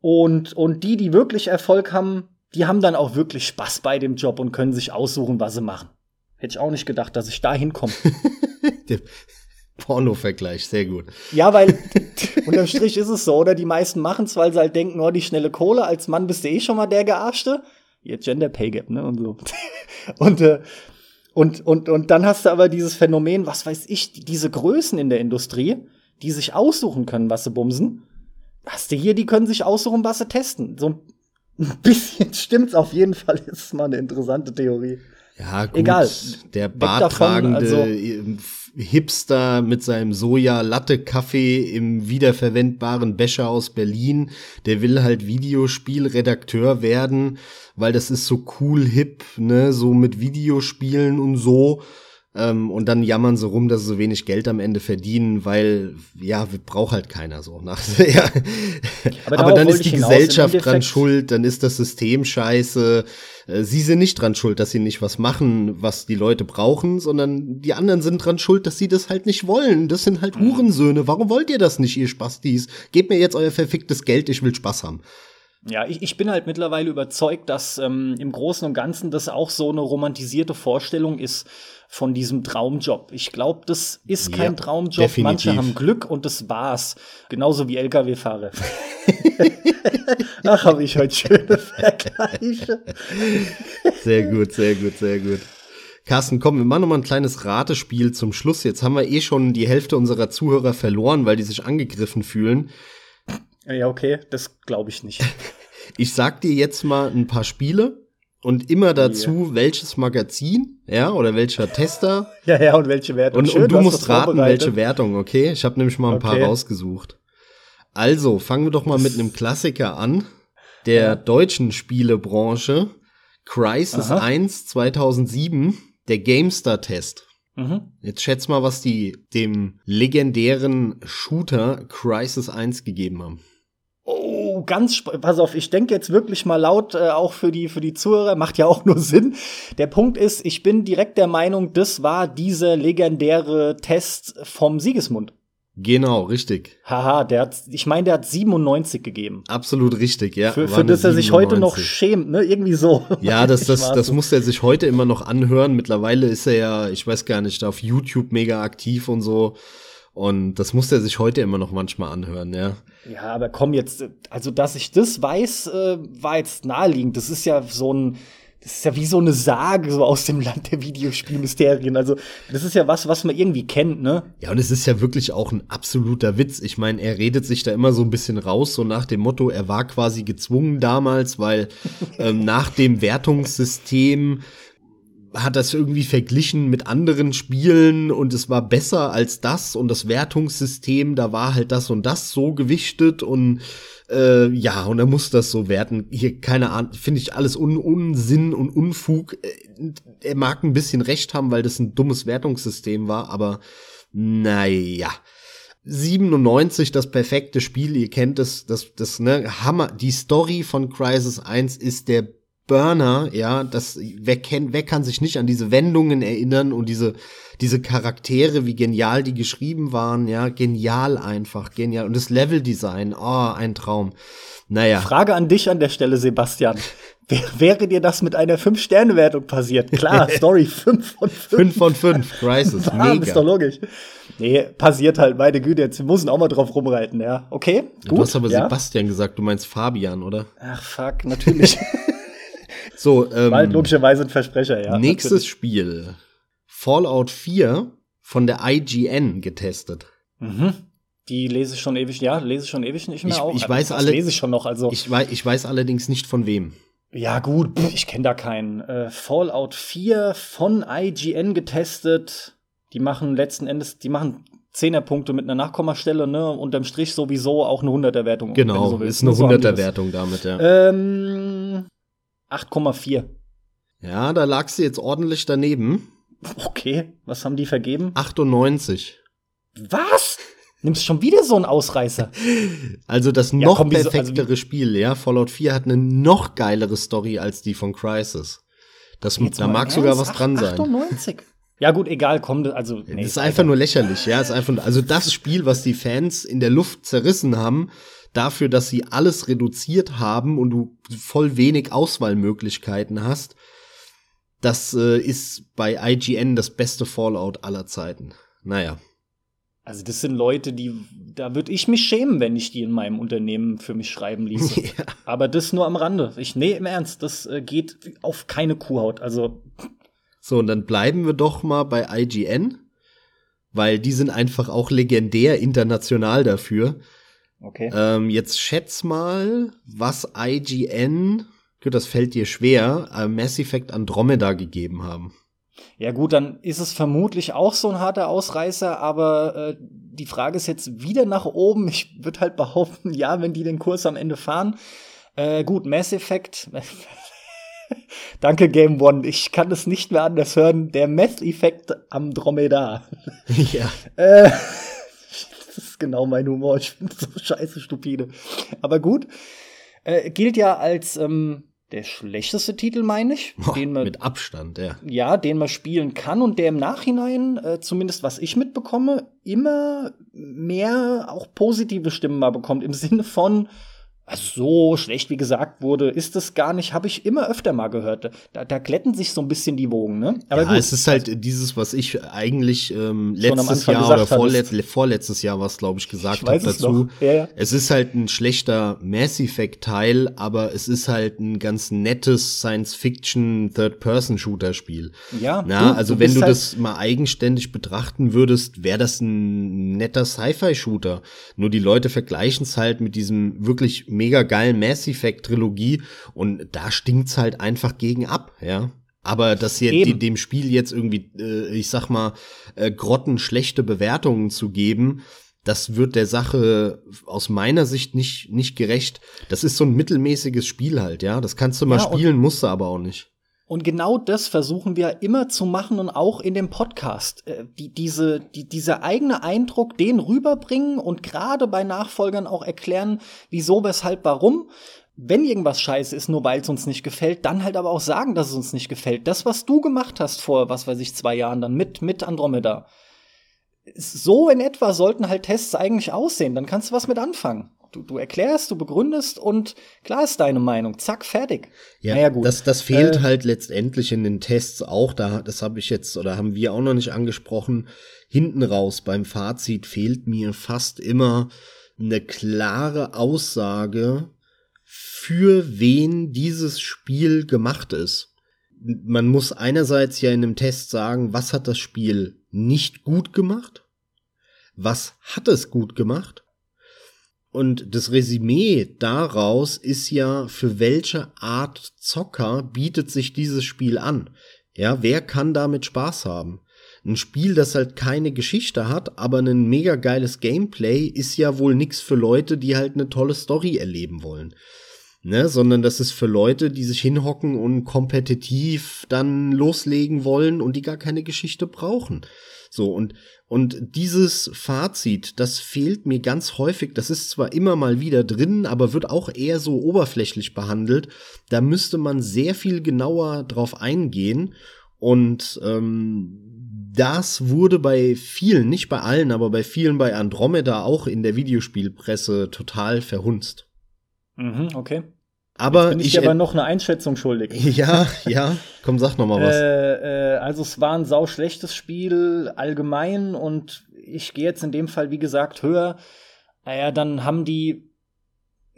Und, und die, die wirklich Erfolg haben, die haben dann auch wirklich Spaß bei dem Job und können sich aussuchen, was sie machen. Hätte ich auch nicht gedacht, dass ich da hinkomme. Porno-Vergleich, sehr gut. Ja, weil unterm Strich ist es so, oder? Die meisten machen es, weil sie halt denken, oh, die schnelle Kohle, als Mann bist du eh schon mal der Gearschte. ihr Gender Pay Gap, ne? Und so. und, äh, und, und, und dann hast du aber dieses Phänomen, was weiß ich, diese Größen in der Industrie, die sich aussuchen können, was sie bumsen. Hast du hier, die können sich aussuchen, was sie testen. So ein bisschen stimmt's auf jeden Fall, ist mal eine interessante Theorie. Ja, gut. Egal. Der barttragende also- Hipster mit seinem Soja-Latte-Kaffee im wiederverwendbaren Becher aus Berlin, der will halt Videospielredakteur werden, weil das ist so cool hip, ne, so mit Videospielen und so. Ähm, und dann jammern sie rum, dass sie so wenig Geld am Ende verdienen, weil, ja, braucht halt keiner so. Nach, ja. Aber Aber, dann ist die hinaus. Gesellschaft dran schuld, dann ist das System scheiße. Äh, Sie sind nicht dran schuld, dass sie nicht was machen, was die Leute brauchen, sondern die anderen sind dran schuld, dass sie das halt nicht wollen. Das sind Mhm. halt Hurensöhne. Warum wollt ihr das nicht, ihr Spastis? Gebt mir jetzt euer verficktes Geld, ich will Spaß haben. Ja, ich, ich bin halt mittlerweile überzeugt, dass ähm, im Großen und Ganzen das auch so eine romantisierte Vorstellung ist von diesem Traumjob. Ich glaube, das ist kein Ja, Traumjob. definitiv. Manche haben Glück und das war's. Genauso wie Lkw-Fahrer. Ach, habe ich heute schöne Vergleiche. Sehr gut, sehr gut, sehr gut. Carsten, komm, wir machen noch mal ein kleines Ratespiel zum Schluss. Jetzt haben wir eh schon die Hälfte unserer Zuhörer verloren, weil die sich angegriffen fühlen. Ja, okay, das glaube ich nicht. Ich sag dir jetzt mal ein paar Spiele und immer dazu, welches Magazin, ja, oder welcher Tester. Ja, ja, und welche Wertung? Und, Schön, und du musst raten, welche Wertung, okay? Ich habe nämlich mal ein paar Okay. rausgesucht. Also, fangen wir doch mal mit einem Klassiker an, der deutschen Spielebranche. Crisis Aha. 1 2007, der GameStar-Test. Mhm. Jetzt schätz mal, was die dem legendären Shooter Crisis 1 gegeben haben. Oh, ganz, pass auf, ich denke jetzt wirklich mal laut, äh, auch für die, für die Zuhörer, macht ja auch nur Sinn. Der Punkt ist, ich bin direkt der Meinung, das war dieser legendäre Test vom Siegesmund. Genau, richtig. Haha, der hat, ich meine, der hat 97 gegeben. Absolut richtig, ja. Für, für das er sich heute noch 97. schämt, ne? Irgendwie so. Ja, das, das, das muss er sich heute immer noch anhören. Mittlerweile ist er ja, ich weiß gar nicht, auf YouTube mega aktiv und so. Und das muss er sich heute immer noch manchmal anhören, ja. Ja, aber komm jetzt, also dass ich das weiß, äh, war jetzt naheliegend. Das ist ja so ein, das ist ja wie so eine Sage so aus dem Land der Videospielmysterien. Also das ist ja was, was man irgendwie kennt, ne? Ja, und es ist ja wirklich auch ein absoluter Witz. Ich meine, er redet sich da immer so ein bisschen raus, so nach dem Motto, er war quasi gezwungen damals, weil ähm, nach dem Wertungssystem hat das irgendwie verglichen mit anderen Spielen und es war besser als das und das Wertungssystem, da war halt das und das so gewichtet und äh, ja, und er muss das so werten. Hier, keine Ahnung, finde ich alles Un Unsinn und Unfug. Äh, Er mag ein bisschen recht haben, weil das ein dummes Wertungssystem war, aber naja. 97, das perfekte Spiel, ihr kennt es, das, das, ne, Hammer, die Story von Crisis 1 ist der Burner, ja, das, wer kennt, wer kann sich nicht an diese Wendungen erinnern und diese, diese Charaktere, wie genial die geschrieben waren, ja, genial einfach, genial. Und das Leveldesign, oh, ein Traum. Naja. Frage an dich an der Stelle, Sebastian. Wär, wäre dir das mit einer 5-Sterne-Wertung passiert? Klar, Story 5 von 5. 5 von 5, Crisis, Ah, ist doch mega. logisch. Nee, passiert halt, meine Güte, jetzt müssen auch mal drauf rumreiten, ja. Okay, gut. Du hast aber ja. Sebastian gesagt, du meinst Fabian, oder? Ach, fuck, natürlich. So, ähm, Bald logischerweise ein Versprecher, ja. nächstes natürlich. Spiel. Fallout 4 von der IGN getestet. Mhm. Die lese ich schon ewig, ja, lese ich schon ewig nicht mehr Ich- auch. ich weiß alle- lese ich schon noch, also. Ich weiß, ich weiß allerdings nicht von wem. ja, gut, ich kenne da keinen. Äh, Fallout 4 von IGN getestet. Die machen letzten Endes, die machen 10er Punkte mit einer Nachkommastelle, ne? Unterm Strich sowieso auch eine 100er Wertung. wenn du Genau, so ist eine ne? So haben die 100er das. Wertung damit, ja. Ähm, 8,4. Ja, da lagst du jetzt ordentlich daneben. Okay, was haben die vergeben? 98. Was? Nimmst schon wieder so einen Ausreißer? Also das noch komm, wieso- also perfektere Spiel, ja. Fallout 4 hat eine noch geilere Story als die von Crisis. Das, Jetzt da mag sogar was dran sein. 98. Ja, gut, egal, komm, also. Nee, das ist einfach nur lächerlich, ja. Ist einfach, also das Spiel, was die Fans in der Luft zerrissen haben, dafür, dass sie alles reduziert haben und du voll wenig Auswahlmöglichkeiten hast, das äh, ist bei IGN das beste Fallout aller Zeiten. Naja. Also das sind Leute, die, da würde ich mich schämen, wenn ich die in meinem Unternehmen für mich schreiben ließe. Ja. Aber das nur am Rande. Ich, nee, im Ernst, das äh, geht auf keine Kuhhaut. Also. So, und dann bleiben wir doch mal bei IGN, weil die sind einfach auch legendär international dafür. Okay. Ähm, jetzt schätz mal, was IGN, gut, das fällt dir schwer, äh, Mass Effect Andromeda gegeben haben. Ja gut, dann ist es vermutlich auch so ein harter Ausreißer, aber äh, die Frage ist jetzt wieder nach oben. Ich würde halt behaupten, ja, wenn die den Kurs am Ende fahren. Äh, gut, Mass Effect. Danke, Game One. Ich kann es nicht mehr anders hören. Der Meth-Effekt am Dromedar. Ja. äh, ist genau mein Humor. Ich finde so scheiße stupide. Aber gut. Äh, gilt ja als ähm, der schlechteste Titel, meine ich. Boah, den man, mit Abstand, ja. Ja, den man spielen kann und der im Nachhinein, äh, zumindest was ich mitbekomme, immer mehr auch positive Stimmen mal bekommt. Im Sinne von, also so schlecht wie gesagt wurde, ist es gar nicht, habe ich immer öfter mal gehört. Da, da glätten sich so ein bisschen die Wogen, ne? Aber ja, gut, es ist halt dieses, was ich eigentlich ähm, letztes Jahr oder vorletz vorletztes Jahr was, glaube ich, gesagt habe dazu. Ja, ja. Es ist halt ein schlechter Mass Effect Teil, aber es ist halt ein ganz nettes Science-Fiction Third-Person-Shooter-Spiel. Ja. Na, du, also du wenn du halt das mal eigenständig betrachten würdest, wäre das ein netter Sci-Fi-Shooter. Nur die Leute vergleichen es halt mit diesem wirklich mega geilen Mass Effect Trilogie und da stinkt's halt einfach gegen ab, ja. Aber dass hier die, dem Spiel jetzt irgendwie, äh, ich sag mal, äh, grottenschlechte Bewertungen zu geben, das wird der Sache aus meiner Sicht nicht, nicht gerecht. Das ist so ein mittelmäßiges Spiel halt, ja. Das kannst du mal ja, spielen, musst du aber auch nicht. Und genau das versuchen wir immer zu machen und auch in dem Podcast. Äh, die, diese, die, dieser eigene Eindruck, den rüberbringen und gerade bei Nachfolgern auch erklären, wieso, weshalb, warum. Wenn irgendwas scheiße ist, nur weil es uns nicht gefällt, dann halt aber auch sagen, dass es uns nicht gefällt. Das, was du gemacht hast vor, was weiß ich, zwei Jahren dann mit, mit Andromeda. So in etwa sollten halt Tests eigentlich aussehen. Dann kannst du was mit anfangen. Du, du erklärst, du begründest und klar ist deine Meinung. Zack, fertig. Ja, naja, gut. Das, das fehlt äh, halt letztendlich in den Tests auch. Da, das habe ich jetzt oder haben wir auch noch nicht angesprochen. Hinten raus beim Fazit fehlt mir fast immer eine klare Aussage, für wen dieses Spiel gemacht ist. Man muss einerseits ja in einem Test sagen, was hat das Spiel nicht gut gemacht? Was hat es gut gemacht? Und das Resümee daraus ist ja, für welche Art Zocker bietet sich dieses Spiel an? Ja, wer kann damit Spaß haben? Ein Spiel, das halt keine Geschichte hat, aber ein mega geiles Gameplay, ist ja wohl nix für Leute, die halt eine tolle Story erleben wollen. Ne, sondern das ist für Leute, die sich hinhocken und kompetitiv dann loslegen wollen und die gar keine Geschichte brauchen. So, und, und dieses Fazit, das fehlt mir ganz häufig. Das ist zwar immer mal wieder drin, aber wird auch eher so oberflächlich behandelt. Da müsste man sehr viel genauer drauf eingehen. Und ähm, das wurde bei vielen, nicht bei allen, aber bei vielen bei Andromeda auch in der Videospielpresse total verhunzt. Mhm, okay. Aber Jetzt bin ich, ich aber noch eine Einschätzung schuldig. Ja, ja. Komm, sag noch mal was. Äh, äh, also es war ein sau schlechtes Spiel allgemein und ich gehe jetzt in dem Fall wie gesagt höher. Naja, dann haben die,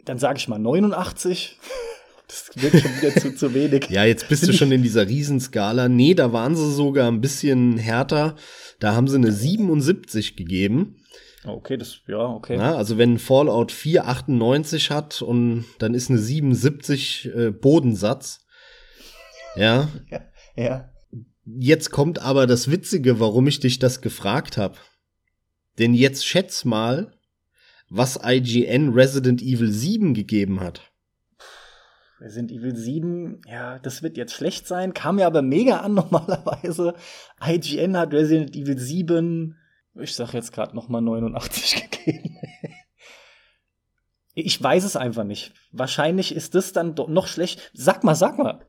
dann sage ich mal 89. Das wird schon wieder zu, zu wenig. Ja, jetzt bist du schon in dieser Riesenskala. Nee, da waren sie sogar ein bisschen härter. Da haben sie eine 77 gegeben. Okay, das, ja, okay. Na, also wenn Fallout 4 98 hat und dann ist eine 77 äh, Bodensatz. Ja. ja. Ja. Jetzt kommt aber das Witzige, warum ich dich das gefragt habe. Denn jetzt schätz mal, was IGN Resident Evil 7 gegeben hat. Resident Evil 7, ja, das wird jetzt schlecht sein, kam mir aber mega an normalerweise. IGN hat Resident Evil 7 ich sag jetzt gerade noch mal 89 gegeben. ich weiß es einfach nicht. Wahrscheinlich ist das dann doch noch schlecht. Sag mal, sag mal.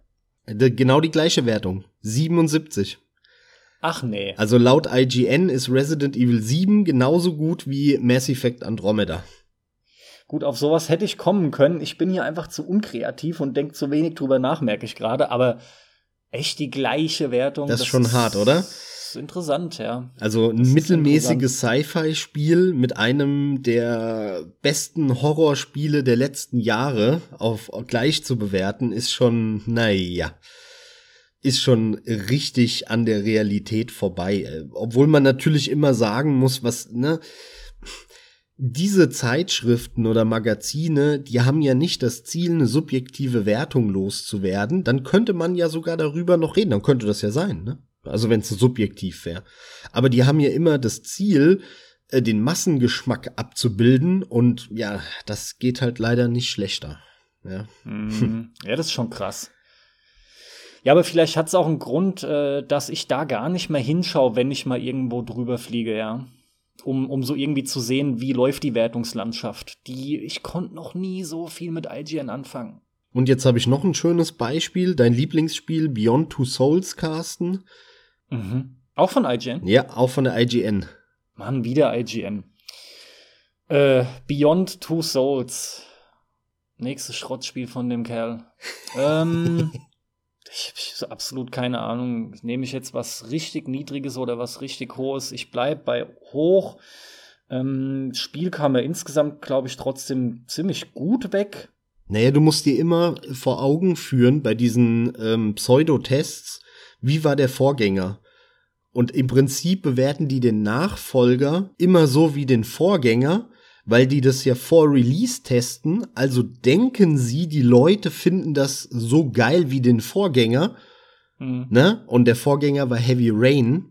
Genau die gleiche Wertung. 77. Ach nee. Also laut IGN ist Resident Evil 7 genauso gut wie Mass Effect Andromeda. Gut, auf sowas hätte ich kommen können. Ich bin hier einfach zu unkreativ und denke zu wenig drüber nach, merke ich gerade. Aber echt die gleiche Wertung. Das ist schon hart, oder? Ist interessant, ja. Also ein mittelmäßiges Sci-Fi-Spiel mit einem der besten Horrorspiele der letzten Jahre auf gleich zu bewerten, ist schon, naja, ist schon richtig an der Realität vorbei. Obwohl man natürlich immer sagen muss, was, ne, diese Zeitschriften oder Magazine, die haben ja nicht das Ziel, eine subjektive Wertung loszuwerden. Dann könnte man ja sogar darüber noch reden. Dann könnte das ja sein, ne? Also wenn es subjektiv wäre. Aber die haben ja immer das Ziel, äh, den Massengeschmack abzubilden. Und ja, das geht halt leider nicht schlechter. Ja. Mhm. Ja, das ist schon krass. Ja, aber vielleicht hat es auch einen Grund, äh, dass ich da gar nicht mehr hinschaue, wenn ich mal irgendwo drüber fliege, ja. Um, um so irgendwie zu sehen, wie läuft die Wertungslandschaft. Die, ich konnte noch nie so viel mit IGN anfangen. Und jetzt habe ich noch ein schönes Beispiel. Dein Lieblingsspiel Beyond Two Souls, Carsten. Mhm. Auch von IGN? Ja, auch von der IGN. Mann, wieder IGN. Äh, Beyond Two Souls. Nächstes Schrottspiel von dem Kerl. ähm, ich habe so absolut keine Ahnung. Nehme ich jetzt was richtig Niedriges oder was richtig Hohes? Ich bleib bei hoch. Ähm, Spiel kam ja insgesamt, glaube ich, trotzdem ziemlich gut weg. Naja, du musst dir immer vor Augen führen bei diesen ähm, Pseudotests, wie war der Vorgänger? Und im Prinzip bewerten die den Nachfolger immer so wie den Vorgänger, weil die das ja vor Release testen. Also denken sie, die Leute finden das so geil wie den Vorgänger. Mhm. Ne? Und der Vorgänger war Heavy Rain.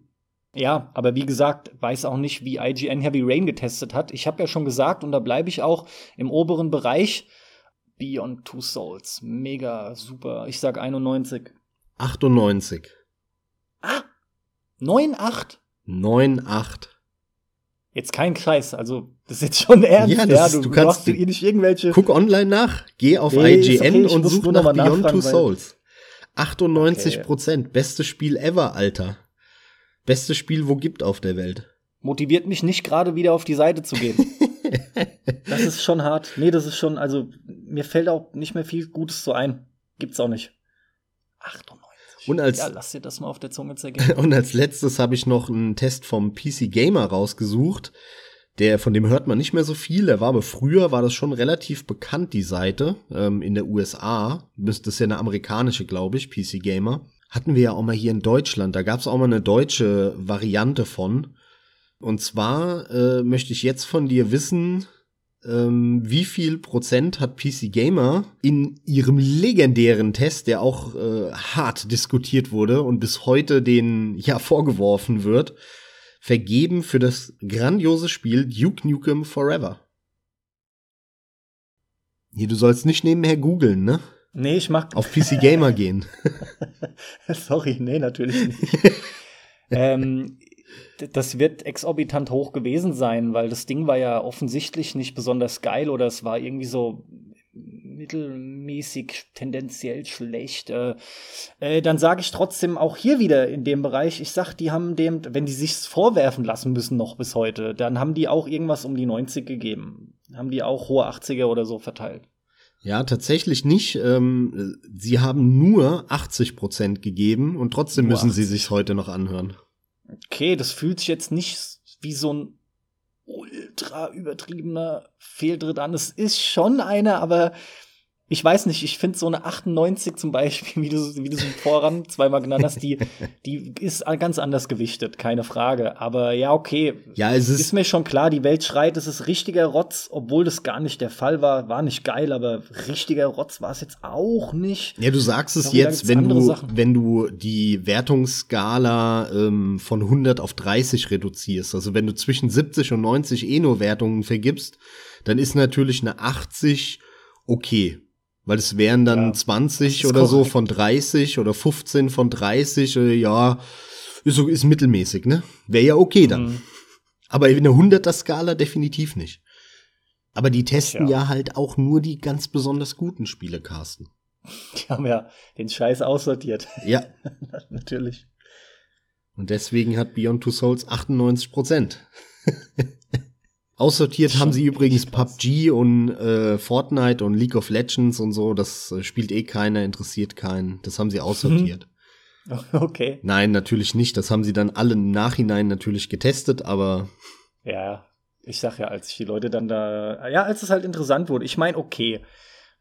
Ja, aber wie gesagt, weiß auch nicht, wie IGN Heavy Rain getestet hat. Ich habe ja schon gesagt, und da bleibe ich auch im oberen Bereich. Beyond Two Souls. Mega super. Ich sag 91. 98. Ah! 9,8? 9,8. Jetzt kein Scheiß, also das ist jetzt schon ernst. Ja, das ist- du kannst- hier nicht irgendwelche. Guck online nach, geh auf Nee, IGN okay, und such nach Beyond Two Souls. 98 Prozent, bestes Spiel ever, Alter. Bestes Spiel, wo gibt auf der Welt. motiviert mich nicht gerade wieder auf die Seite zu gehen. das ist schon hart. Nee, das ist schon, also mir fällt auch nicht mehr viel Gutes so ein. Gibt's auch nicht. 98. Und als- ja, lass dir das mal auf der Zunge zergehen. Und als letztes habe ich noch einen Test vom PC Gamer rausgesucht. Der, von dem hört man nicht mehr so viel. Der war aber früher, war das schon relativ bekannt, die Seite, ähm, in der USA. Das ist ja eine amerikanische, glaube ich, PC Gamer. Hatten wir ja auch mal hier in Deutschland. Da gab es auch mal eine deutsche Variante von. Und zwar äh, möchte ich jetzt von dir wissen, ähm, wie viel Prozent hat PC Gamer in ihrem legendären Test, der auch äh, hart diskutiert wurde und bis heute den ja vorgeworfen wird, vergeben für das grandiose Spiel Duke Nukem Forever. Hier, du sollst nicht nebenher googeln, ne? Nee, ich mach. Auf PC Gamer gehen. Sorry, nee, natürlich nicht. ähm, das wird exorbitant hoch gewesen sein, weil das Ding war ja offensichtlich nicht besonders geil oder es war irgendwie so mittelmäßig, tendenziell schlecht. Äh, äh, dann sage ich trotzdem auch hier wieder in dem Bereich, ich sag, die haben dem, wenn die sich's vorwerfen lassen müssen noch bis heute, dann haben die auch irgendwas um die 90 gegeben. Haben die auch hohe 80er oder so verteilt. Ja, tatsächlich nicht. Ähm, sie haben nur 80 Prozent gegeben und trotzdem Nur müssen sie 80. sich heute noch anhören. Okay, das fühlt sich jetzt nicht wie so ein ultra übertriebener Fehltritt an. Es ist schon einer, aber ich weiß nicht, ich finde so eine 98 zum Beispiel, wie du, wie du sie voran zweimal genannt hast, die, die ist ganz anders gewichtet, keine Frage. Aber ja, okay. Ja, es ist, Ist mir schon klar, die Welt schreit, es ist richtiger Rotz, obwohl das gar nicht der Fall war. War nicht geil, aber richtiger Rotz war es jetzt auch nicht. Ja, du sagst es jetzt, wenn du, Sachen. wenn du die Wertungsskala ähm, von 100 auf 30 reduzierst. Also wenn du zwischen 70 und 90 eh nur Wertungen vergibst, dann ist natürlich eine 80 okay. Weil es wären dann Ja, 20 das ist oder so korrekt. von 30 oder 15 von 30. Äh, ja, ist, so- ist mittelmäßig, ne? Wäre ja okay dann. Mhm. Aber in der 100er Skala definitiv nicht. Aber die testen Tja. ja halt auch nur die ganz besonders guten Spiele, Carsten. Die haben ja den Scheiß aussortiert. Ja, Natürlich. Und deswegen hat Beyond Two Souls 98 Prozent. Aussortiert haben sie übrigens. PUBG und äh, Fortnite und League of Legends und so. Das äh, spielt eh keiner, interessiert keinen. Das haben sie aussortiert. Okay. Nein, natürlich nicht. Das haben sie dann alle im Nachhinein natürlich getestet, aber. Ja, ich sag ja, als ich die Leute dann da, ja, als es halt interessant wurde. Ich meine, okay,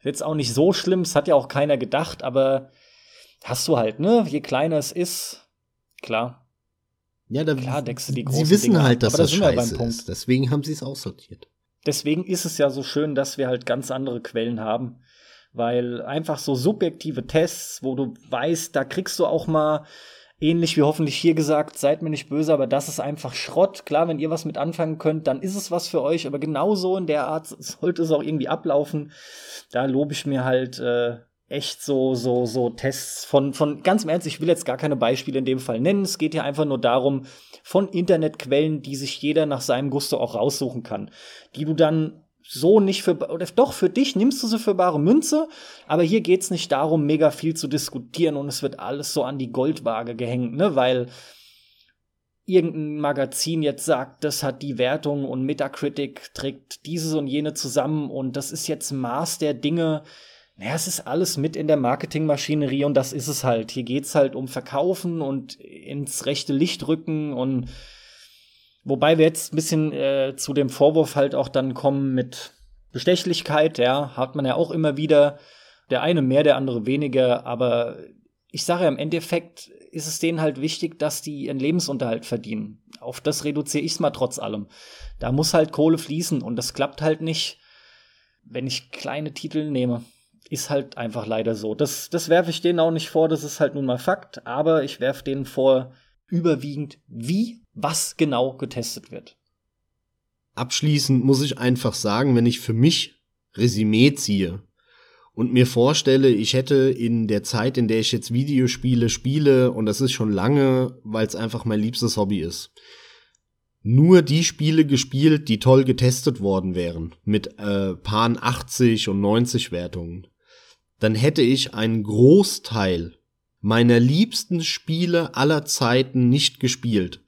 jetzt auch nicht so schlimm, es hat ja auch keiner gedacht, aber hast du halt, ne? Je kleiner es ist, klar. Ja, da klar deckst du die großen Sie wissen Dinger halt, dass aber das beim scheiße Punkt. ist. Deswegen haben sie es aussortiert. Deswegen ist es ja so schön, dass wir halt ganz andere Quellen haben. Weil einfach so subjektive Tests, wo du weißt, da kriegst du auch mal, ähnlich wie hoffentlich hier gesagt, seid mir nicht böse, aber das ist einfach Schrott. Klar, wenn ihr was mit anfangen könnt, dann ist es was für euch, aber genauso in der Art sollte es auch irgendwie ablaufen. Da lobe ich mir halt äh, echt so, so, so Tests von, von, ganz im Ernst, ich will jetzt gar keine Beispiele in dem Fall nennen. Es geht hier einfach nur darum, von Internetquellen, die sich jeder nach seinem Gusto auch raussuchen kann, die du dann so nicht für, oder doch für dich nimmst du sie für bare Münze, aber hier geht's nicht darum, mega viel zu diskutieren und es wird alles so an die Goldwaage gehängt, ne, weil irgendein Magazin jetzt sagt, das hat die Wertung und Metacritic trägt dieses und jene zusammen und das ist jetzt Maß der Dinge. Naja, es ist alles mit in der Marketingmaschinerie und das ist es halt. Hier geht's halt um Verkaufen und ins rechte Licht rücken und wobei wir jetzt ein bisschen äh, zu dem Vorwurf halt auch dann kommen mit Bestechlichkeit, ja, hat man ja auch immer wieder. Der eine mehr, der andere weniger, aber ich sage ja, im Endeffekt ist es denen halt wichtig, dass die ihren Lebensunterhalt verdienen. Auf das reduziere ich es mal trotz allem. Da muss halt Kohle fließen und das klappt halt nicht, wenn ich kleine Titel nehme. Ist halt einfach leider so. Das, das werfe ich denen auch nicht vor, das ist halt nun mal Fakt, aber ich werfe denen vor, überwiegend, wie, was genau getestet wird. Abschließend muss ich einfach sagen, wenn ich für mich Resümee ziehe und mir vorstelle, ich hätte in der Zeit, in der ich jetzt Videospiele spiele, und das ist schon lange, weil es einfach mein liebstes Hobby ist, nur die Spiele gespielt, die toll getestet worden wären, mit äh, Pan 80 und 90 Wertungen, dann hätte ich einen Großteil meiner liebsten Spiele aller Zeiten nicht gespielt.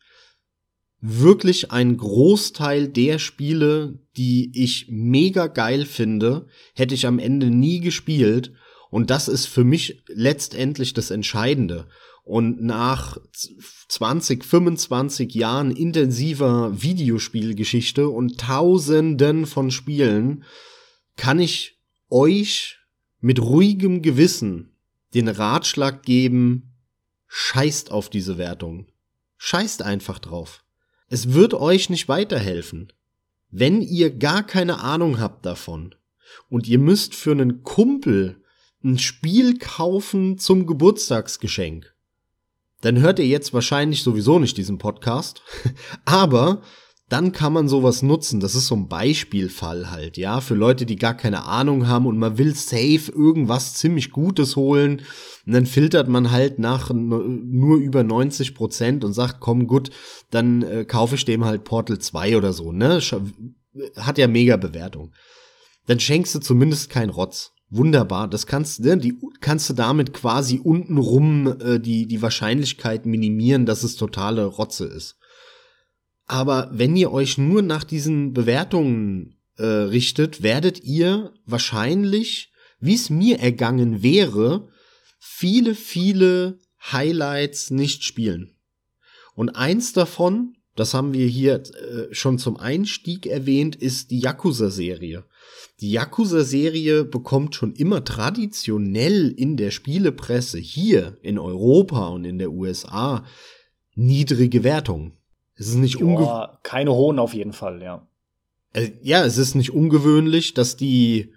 Wirklich ein Großteil der Spiele, die ich mega geil finde, hätte ich am Ende nie gespielt. Und das ist für mich letztendlich das Entscheidende. Und nach 20, 25 Jahren intensiver Videospielgeschichte und Tausenden von Spielen kann ich euch mit ruhigem Gewissen den Ratschlag geben, scheißt auf diese Wertung. Scheißt einfach drauf. Es wird euch nicht weiterhelfen. Wenn ihr gar keine Ahnung habt davon und ihr müsst für einen Kumpel ein Spiel kaufen zum Geburtstagsgeschenk, dann hört ihr jetzt wahrscheinlich sowieso nicht diesen Podcast, aber dann kann man sowas nutzen. Das ist so ein Beispielfall halt, ja, für Leute, die gar keine Ahnung haben und man will safe irgendwas ziemlich Gutes holen. Und dann filtert man halt nach nur über 90 Prozent und sagt, komm gut, dann äh, kaufe ich dem halt Portal 2 oder so, ne? Hat ja mega Bewertung. Dann schenkst du zumindest kein Rotz. Wunderbar, das kannst, ne, die kannst du damit quasi untenrum äh, die, die Wahrscheinlichkeit minimieren, dass es totale Rotze ist. Aber wenn ihr euch nur nach diesen Bewertungen äh, richtet, werdet ihr wahrscheinlich, wie es mir ergangen wäre, viele, viele Highlights nicht spielen. Und eins davon, das haben wir hier äh, schon zum Einstieg erwähnt, ist die Yakuza-Serie. Die Yakuza-Serie bekommt schon immer traditionell in der Spielepresse hier in Europa und in der USA niedrige Wertungen. Es ist nicht Joa, keine hohen auf jeden Fall, ja. Äh, ja, es ist nicht ungewöhnlich, dass die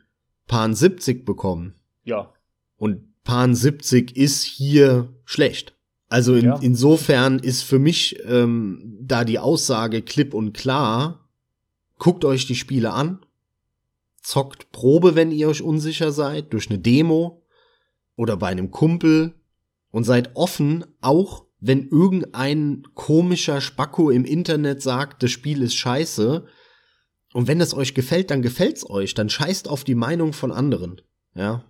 Pan 70 bekommen. Ja. Und Pan 70 ist hier schlecht. Also in, ja. insofern ist für mich ähm, da die Aussage klipp und klar, guckt euch die Spiele an, zockt Probe, wenn ihr euch unsicher seid, durch eine Demo oder bei einem Kumpel und seid offen, auch wenn irgendein komischer Spacko im Internet sagt, das Spiel ist scheiße. Und wenn es euch gefällt, dann gefällt's euch. Dann scheißt auf die Meinung von anderen. Ja.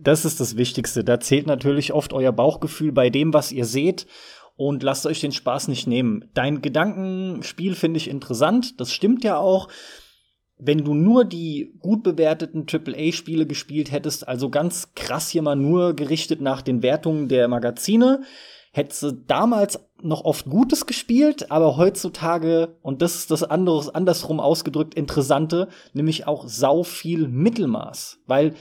Das ist das Wichtigste. Da zählt natürlich oft euer Bauchgefühl bei dem, was ihr seht. Und lasst euch den Spaß nicht nehmen. Dein Gedankenspiel finde ich interessant. Das stimmt ja auch. wenn du nur die gut bewerteten AAA-Spiele gespielt hättest, also ganz krass hier mal nur gerichtet nach den Wertungen der Magazine, hättest du damals noch oft Gutes gespielt, aber heutzutage, und das ist das andere, andersrum ausgedrückt, Interessante, nämlich auch sau viel Mittelmaß. Weil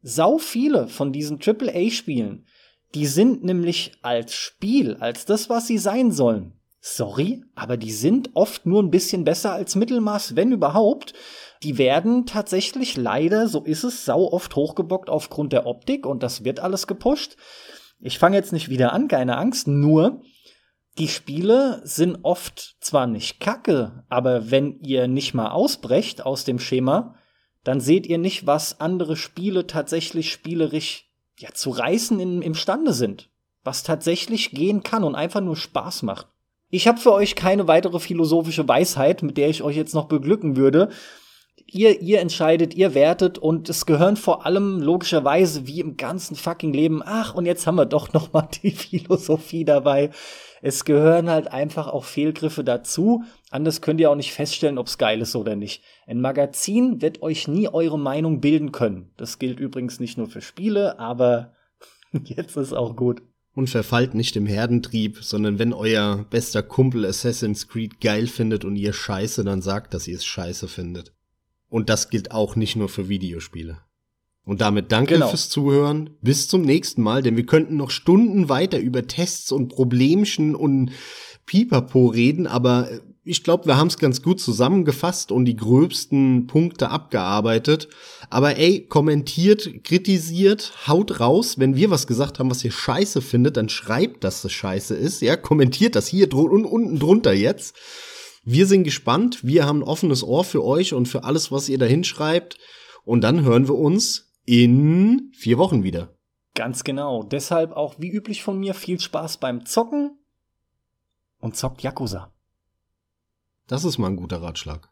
sau viele von diesen AAA-Spielen, die sind nämlich als Spiel, als das, was sie sein sollen, Sorry, aber die sind oft nur ein bisschen besser als Mittelmaß, wenn überhaupt. Die werden tatsächlich leider, so ist es, sau oft hochgebockt aufgrund der Optik und das wird alles gepusht. Ich fange jetzt nicht wieder an, keine Angst, nur die Spiele sind oft zwar nicht kacke, aber wenn ihr nicht mal ausbrecht aus dem Schema, dann seht ihr nicht, was andere Spiele tatsächlich spielerisch ja, zu reißen in, imstande sind. Was tatsächlich gehen kann und einfach nur Spaß macht. Ich habe für euch keine weitere philosophische Weisheit, mit der ich euch jetzt noch beglücken würde. Ihr, ihr entscheidet, ihr wertet und es gehören vor allem logischerweise wie im ganzen fucking Leben. Ach, und jetzt haben wir doch noch mal die Philosophie dabei. Es gehören halt einfach auch Fehlgriffe dazu. Anders könnt ihr auch nicht feststellen, ob's geil ist oder nicht. Ein Magazin wird euch nie eure Meinung bilden können. Das gilt übrigens nicht nur für Spiele, aber jetzt ist auch gut und verfallt nicht dem Herdentrieb, sondern wenn euer bester Kumpel Assassin's Creed geil findet und ihr scheiße, dann sagt, dass ihr es scheiße findet. Und das gilt auch nicht nur für Videospiele. Und damit danke genau. fürs Zuhören. Bis zum nächsten Mal, denn wir könnten noch Stunden weiter über Tests und Problemchen und Pipapo reden, aber ich glaube, wir haben es ganz gut zusammengefasst und die gröbsten Punkte abgearbeitet. Aber ey, kommentiert, kritisiert, haut raus. Wenn wir was gesagt haben, was ihr scheiße findet, dann schreibt, dass das scheiße ist. Ja, kommentiert das hier dr und unten drunter jetzt. Wir sind gespannt. Wir haben ein offenes Ohr für euch und für alles, was ihr da hinschreibt. Und dann hören wir uns in vier Wochen wieder. Ganz genau. Deshalb auch wie üblich von mir viel Spaß beim Zocken und zockt Yakuza. Das ist mal ein guter Ratschlag.